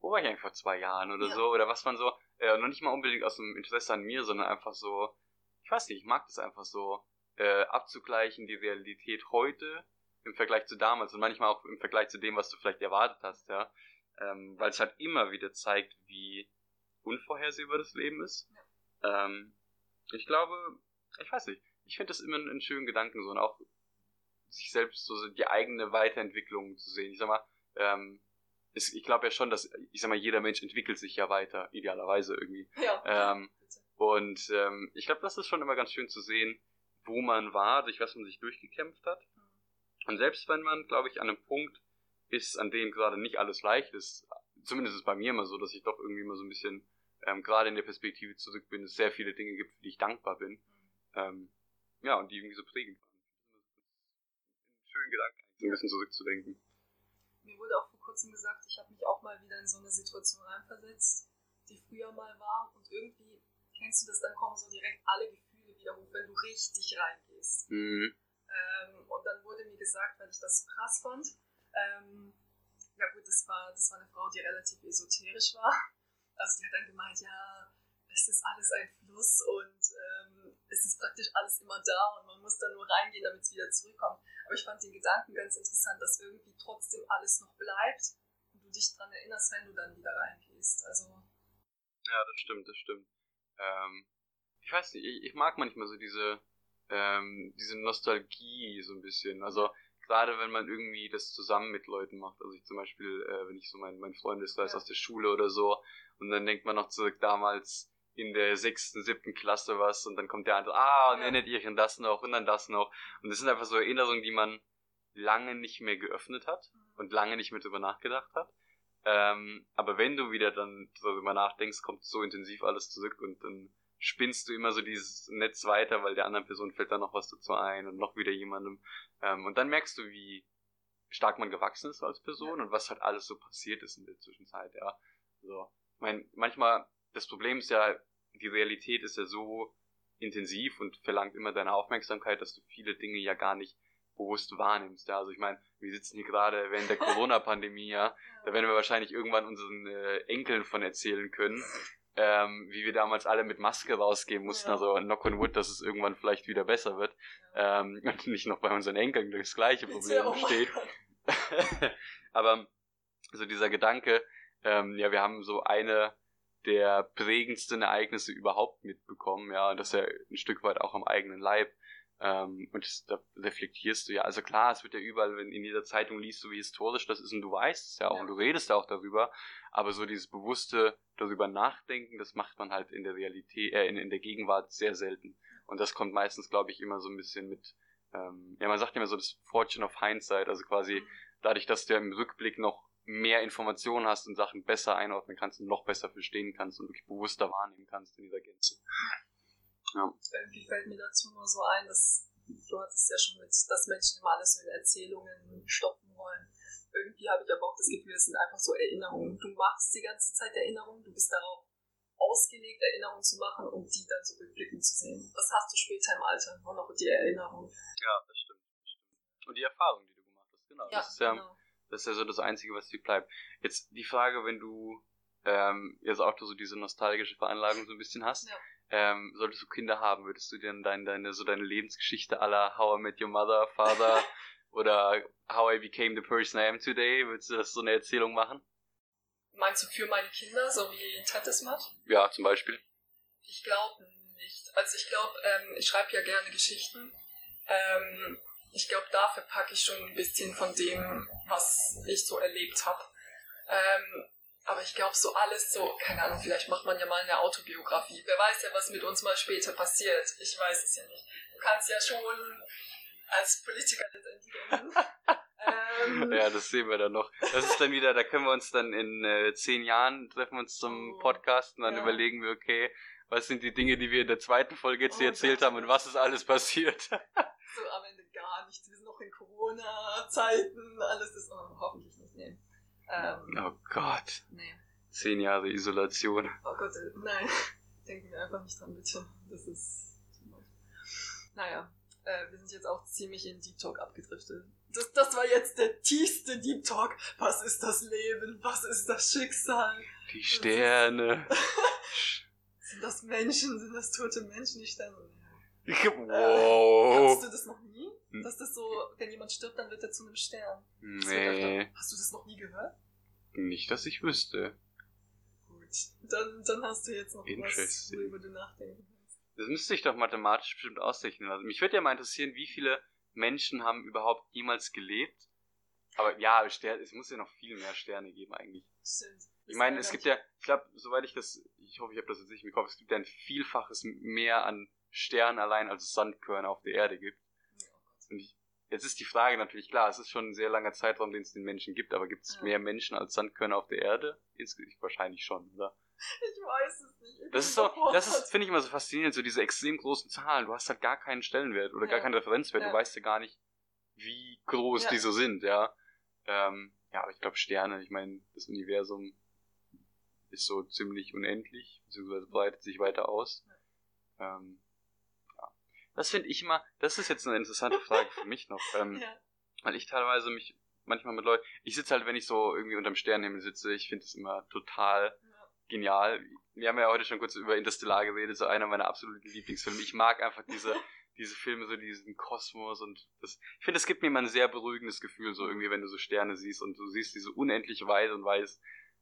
wo war ich eigentlich vor zwei Jahren oder ja. so, oder was man so, äh, noch nicht mal unbedingt aus dem Interesse an mir, sondern einfach so, ich weiß nicht, ich mag das einfach so, äh, abzugleichen, die Realität heute im Vergleich zu damals und manchmal auch im Vergleich zu dem, was du vielleicht erwartet hast, ja. Ähm, weil es halt immer wieder zeigt, wie unvorhersehbar das Leben ist. Ja. Ähm, ich glaube, ich weiß nicht, ich finde das immer einen schönen Gedanken so und auch sich selbst so die eigene Weiterentwicklung zu sehen. Ich sag mal, ähm, ist, ich glaube ja schon, dass, ich sag mal, jeder Mensch entwickelt sich ja weiter, idealerweise irgendwie. Ja. Ähm, und ähm, ich glaube, das ist schon immer ganz schön zu sehen, wo man war, durch was man sich durchgekämpft hat. Und selbst wenn man, glaube ich, an einem Punkt ist, an dem gerade nicht alles leicht ist, zumindest ist es bei mir immer so, dass ich doch irgendwie immer so ein bisschen, ähm, gerade in der Perspektive zurück bin, es sehr viele Dinge gibt, für die ich dankbar bin. Ähm, ja, und die irgendwie so prägend waren. Gedanken, so ein bisschen zurückzudenken. Mir wurde auch vor kurzem gesagt, ich habe mich auch mal wieder in so eine Situation reinversetzt, die früher mal war. Und irgendwie, kennst du das, dann kommen so direkt alle Gefühle wieder hoch, wenn du richtig reingehst. Mhm. Ähm, und dann wurde mir gesagt, weil ich das so krass fand, ähm, ja gut, das war, das war eine Frau, die relativ esoterisch war. Also die hat dann gemeint, ja, es ist alles ein Fluss und ähm, es ist praktisch alles immer da und man muss da nur reingehen, damit es wieder zurückkommt. Aber ich fand den Gedanken ganz interessant, dass irgendwie trotzdem alles noch bleibt und du dich daran erinnerst, wenn du dann wieder reingehst. Also. Ja, das stimmt, das stimmt. Ähm, ich weiß nicht, ich, ich mag manchmal so diese, ähm, diese Nostalgie so ein bisschen. Also gerade wenn man irgendwie das zusammen mit Leuten macht. Also ich zum Beispiel, äh, wenn ich so mein, mein Freundeskreis ja. aus der Schule oder so, und dann denkt man noch zurück damals in der sechsten, siebten Klasse was und dann kommt der andere, ah, und ja. erinnert ihr an das noch und dann das noch. Und das sind einfach so Erinnerungen, die man lange nicht mehr geöffnet hat mhm. und lange nicht mehr drüber nachgedacht hat. Ähm, aber wenn du wieder dann darüber nachdenkst, kommt so intensiv alles zurück und dann spinnst du immer so dieses Netz weiter, weil der anderen Person fällt dann noch was dazu ein und noch wieder jemandem. Ähm, und dann merkst du, wie stark man gewachsen ist als Person ja. und was halt alles so passiert ist in der Zwischenzeit, ja. So. Ich meine, manchmal, das Problem ist ja, die Realität ist ja so intensiv und verlangt immer deine Aufmerksamkeit, dass du viele Dinge ja gar nicht bewusst wahrnimmst. Ja, also ich meine, wir sitzen hier gerade während der Corona-Pandemie, ja, da werden wir wahrscheinlich irgendwann unseren äh, Enkeln von erzählen können, ähm, wie wir damals alle mit Maske rausgehen mussten. Ja. Also knock on wood, dass es irgendwann vielleicht wieder besser wird. Ja. Ähm, und nicht noch bei unseren Enkeln das gleiche Problem oh steht. Aber so dieser Gedanke, ähm, ja, wir haben so eine der prägendsten Ereignisse überhaupt mitbekommen, ja, das ja ein Stück weit auch am eigenen Leib. Ähm, und das, da reflektierst du ja, also klar, es wird ja überall, wenn in jeder Zeitung liest du, wie historisch das ist und du weißt es ja auch ja. und du redest ja auch darüber, aber so dieses bewusste darüber nachdenken, das macht man halt in der Realität, äh, in, in der Gegenwart sehr selten. Und das kommt meistens, glaube ich, immer so ein bisschen mit, ähm, ja, man sagt immer so das Fortune of Hindsight, also quasi mhm. dadurch, dass du im Rückblick noch mehr Informationen hast und Sachen besser einordnen kannst und noch besser verstehen kannst und wirklich bewusster wahrnehmen kannst in dieser Gänze. Ja. Irgendwie fällt mir dazu nur so ein, dass du hattest ja schon mit, dass Menschen immer alles in Erzählungen stoppen wollen. Irgendwie habe ich aber auch das Gefühl, es sind einfach so Erinnerungen. Du machst die ganze Zeit Erinnerungen, du bist darauf ausgelegt, Erinnerungen zu machen und die dann so rückblickend zu sehen. Das hast du später im Alter, nur noch die Erinnerung. Ja, das stimmt, das stimmt. Und die Erfahrung, die du gemacht hast, genau. Ja, das ist ja, genau. Das ist ja so das Einzige, was dir bleibt. Jetzt die Frage, wenn du ähm, jetzt auch so diese nostalgische Veranlagung so ein bisschen hast, ja. ähm, solltest du Kinder haben, würdest du dir deine, deine, so deine Lebensgeschichte aller How I Met Your Mother, Father oder How I Became the Person I Am Today, würdest du das so eine Erzählung machen? Meinst du für meine Kinder, so wie Ted es macht? Ja, zum Beispiel. Ich glaube nicht. Also ich glaube, ähm, ich schreibe ja gerne Geschichten. Ähm, ich glaube, dafür packe ich schon ein bisschen von dem, was ich so erlebt habe. Ähm, aber ich glaube, so alles so, keine Ahnung, vielleicht macht man ja mal eine Autobiografie. Wer weiß ja, was mit uns mal später passiert. Ich weiß es ja nicht. Du kannst ja schon als Politiker ähm, ja, das sehen wir dann noch. Das ist dann wieder, da können wir uns dann in äh, zehn Jahren treffen wir uns zum oh, Podcast und dann ja. überlegen wir, okay, was sind die Dinge, die wir in der zweiten Folge jetzt oh, hier erzählt Gott. haben und was ist alles passiert. so am Ende gar nichts. Wir sind noch in Corona-Zeiten, alles ist oh, hoffentlich nicht. Nee. Ähm, oh Gott. Nee. Zehn Jahre Isolation. Oh Gott, äh, nein. Denken wir einfach nicht dran, bitte. Das ist. Naja, äh, wir sind jetzt auch ziemlich in Deep Talk abgedriftet. Das, das war jetzt der tiefste Deep Talk. Was ist das Leben? Was ist das Schicksal? Die Sterne. sind das Menschen? Sind das tote Menschen? Die Sterne? Wow. Äh, hast du das noch nie? Hm. Dass das so, wenn jemand stirbt, dann wird er zu einem Stern. Nee. Hast du das noch nie gehört? Nicht, dass ich wüsste. Gut. Dann, dann hast du jetzt noch was, worüber du nachdenken kannst. Das müsste ich doch mathematisch bestimmt ausrechnen lassen. Mich würde ja mal interessieren, wie viele Menschen haben überhaupt jemals gelebt? Aber ja, es muss ja noch viel mehr Sterne geben eigentlich. Stimmt. Ich meine, es gibt ja, ich glaube, soweit ich das, ich hoffe, ich habe das jetzt nicht im Kopf, es gibt ja ein Vielfaches mehr an Sternen allein, als Sandkörner auf der Ende gibt. Und ich, Jetzt ist die Frage natürlich klar, es ist schon ein sehr langer Zeitraum, den es den Menschen gibt, aber gibt es ja. mehr Menschen als Sandkörner auf der Erde? Insgesamt wahrscheinlich schon, oder? Ich weiß es nicht. Ich das ist so, das ist, finde ich immer so faszinierend, so diese extrem großen Zahlen. Du hast halt gar keinen Stellenwert oder ja. gar keinen Referenzwert. Ja. Du weißt ja gar nicht, wie groß die so sind, ja. Ähm, ja, aber ich glaube Sterne, ich meine, das Universum ist so ziemlich unendlich, beziehungsweise breitet sich weiter aus. Ähm, das finde ich immer, das ist jetzt eine interessante Frage für mich noch, ähm, ja. weil ich teilweise mich manchmal mit Leuten, ich sitze halt, wenn ich so irgendwie unterm Sternenhimmel sitze, ich finde es immer total ja. genial. Wir haben ja heute schon kurz über Interstellar geredet, so einer meiner absoluten Lieblingsfilme. Ich mag einfach diese, diese Filme, so diesen Kosmos und das, ich finde, es gibt mir immer ein sehr beruhigendes Gefühl, so irgendwie, wenn du so Sterne siehst und du siehst diese unendliche Weise und weißt,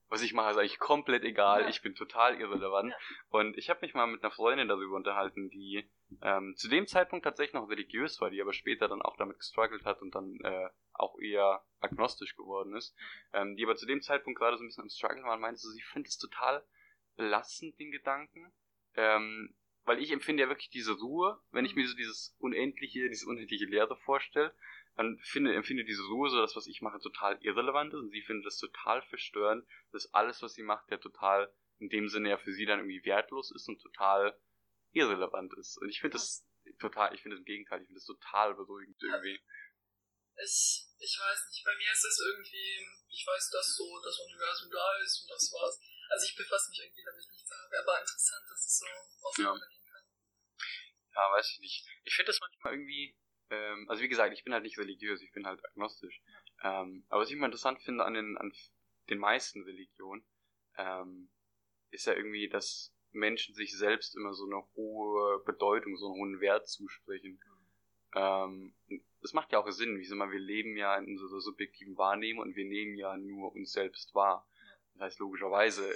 was ich mache, ist eigentlich komplett egal. Ja. Ich bin total irrelevant. Ja. Und ich habe mich mal mit einer Freundin darüber unterhalten, die ähm, zu dem Zeitpunkt tatsächlich noch religiös war, die aber später dann auch damit gestruggelt hat und dann äh, auch eher agnostisch geworden ist. Ähm, die aber zu dem Zeitpunkt gerade so ein bisschen am Struggle war und meinte so, sie findet es total belastend, den Gedanken. Ähm, weil ich empfinde ja wirklich diese Ruhe, wenn ich mhm. mir so dieses unendliche, diese unendliche Leere vorstelle dann finde, empfinde diese Ruhe so, das, was ich mache, total irrelevant ist und sie findet das total verstörend, dass alles, was sie macht, ja total in dem Sinne ja für sie dann irgendwie wertlos ist und total irrelevant ist. Und ich finde das total, ich finde das im Gegenteil, ich finde das total beruhigend irgendwie. Ich, ich weiß nicht, bei mir ist es irgendwie, ich weiß, dass so das Universum da ist und das war's. Also ich befasse mich irgendwie damit nicht, aber interessant, dass es so auseinandergehen ja. kann. Ja, weiß ich nicht. Ich finde das manchmal irgendwie, ähm, also wie gesagt, ich bin halt nicht religiös, ich bin halt agnostisch. Ähm, aber was ich immer interessant finde an den, an den meisten Religionen, ähm, ist ja irgendwie, dass Menschen sich selbst immer so eine hohe Bedeutung, so einen hohen Wert zusprechen. Ähm, das macht ja auch Sinn, wie sag mal, wir leben ja in unserer subjektiven Wahrnehmung und wir nehmen ja nur uns selbst wahr. Das heißt, logischerweise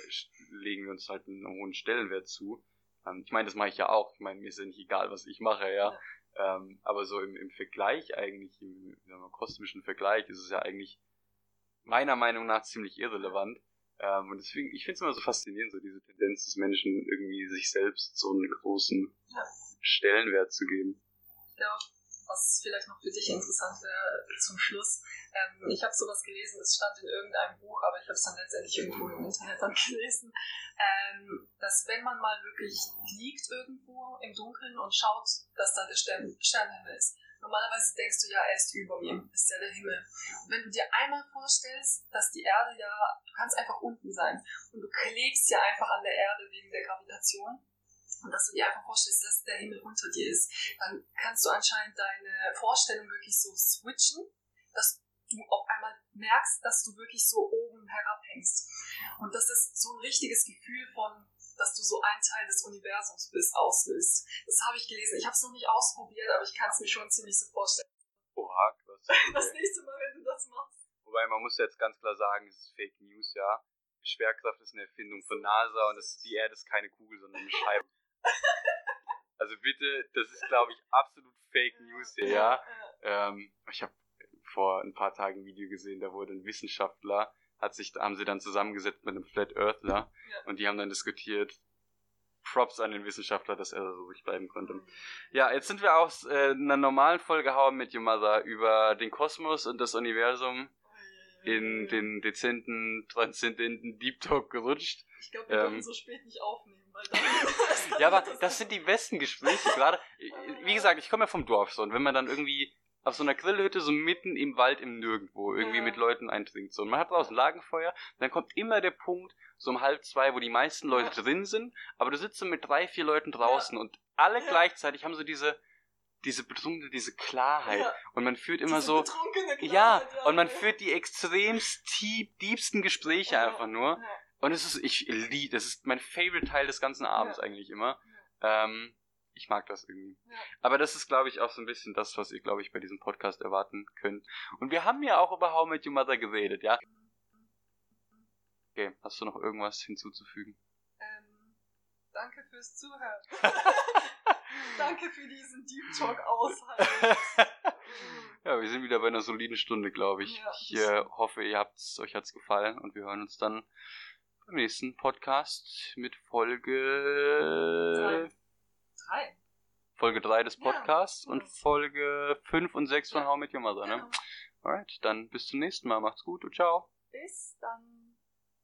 legen wir uns halt einen hohen Stellenwert zu. Ähm, ich meine, das mache ich ja auch. Ich meine, mir ist ja nicht egal, was ich mache, ja. Ähm, aber so im, im Vergleich eigentlich, im, im kosmischen Vergleich, ist es ja eigentlich meiner Meinung nach ziemlich irrelevant. Ähm, und deswegen, ich finde es immer so faszinierend, so diese Tendenz des Menschen, irgendwie sich selbst so einen großen. Stellenwert zu geben. Ja, was vielleicht noch für dich interessant wäre zum Schluss. Ähm, ich habe sowas gelesen, das stand in irgendeinem Buch, aber ich habe es dann letztendlich irgendwo im Internet dann gelesen, ähm, dass wenn man mal wirklich liegt irgendwo im Dunkeln und schaut, dass da der Stern, Sternenhimmel ist, normalerweise denkst du ja, er ist über mir, ist ja der Himmel. Und wenn du dir einmal vorstellst, dass die Erde ja, du kannst einfach unten sein und du klebst ja einfach an der Erde wegen der Gravitation, und dass du dir einfach vorstellst, dass der Himmel unter dir ist, dann kannst du anscheinend deine Vorstellung wirklich so switchen, dass du auf einmal merkst, dass du wirklich so oben herabhängst. Und das ist so ein richtiges Gefühl von, dass du so ein Teil des Universums bist, auslöst. Das habe ich gelesen. Ich habe es noch nicht ausprobiert, aber ich kann es mir schon ziemlich so vorstellen. Oha, krass. Das nächste Mal, wenn du das machst. Wobei man muss jetzt ganz klar sagen, es ist Fake News, ja. Schwerkraft ist eine Erfindung von NASA und das, die Erde ist keine Kugel, sondern eine Scheibe. also bitte, das ist glaube ich absolut Fake News hier, ja. Ähm, ich habe vor ein paar Tagen ein Video gesehen, da wurde ein Wissenschaftler, hat sich, haben sie dann zusammengesetzt mit einem Flat Earthler ja. und die haben dann diskutiert, Props an den Wissenschaftler, dass er so ruhig bleiben konnte. Ja, jetzt sind wir aus äh, einer normalen Folge How I Met Your Mother über den Kosmos und das Universum in den dezenten, transzendenten Deep Talk gerutscht. Ich glaube, wir ähm, so spät nicht aufnehmen, Ja, aber das sind die besten Gespräche, gerade, wie gesagt, ich komme ja vom Dorf so, und wenn man dann irgendwie auf so einer Grillhütte so mitten im Wald im Nirgendwo irgendwie ja. mit Leuten eintrinkt. So. Und man hat draußen Lagenfeuer, dann kommt immer der Punkt, so um halb zwei, wo die meisten Leute ja. drin sind, aber du sitzt so mit drei, vier Leuten draußen ja. und alle gleichzeitig haben so diese, diese betrunkene, diese Klarheit. Und man führt immer diese so, ja, und man führt die extremst tief, diebsten Gespräche einfach nur. Und es ist, ich liebe, das ist mein favorite Teil des ganzen Abends eigentlich immer. Ähm, ich mag das irgendwie. Ja. Aber das ist, glaube ich, auch so ein bisschen das, was ihr, glaube ich, bei diesem Podcast erwarten könnt. Und wir haben ja auch über How Met Your Mother geredet, ja? Okay, hast du noch irgendwas hinzuzufügen? Ähm, danke fürs Zuhören. danke für diesen Deep Talk Aushalt. ja, wir sind wieder bei einer soliden Stunde, glaube ich. Ja, ich äh, hoffe, ihr habt's, euch hat's gefallen und wir hören uns dann beim nächsten Podcast mit Folge Drei. Folge 3 des Podcasts ja, und Folge 5 und 6 von How Met Your Mother, ne? Genau. Alright, dann bis zum nächsten Mal. Macht's gut und ciao. Bis dann.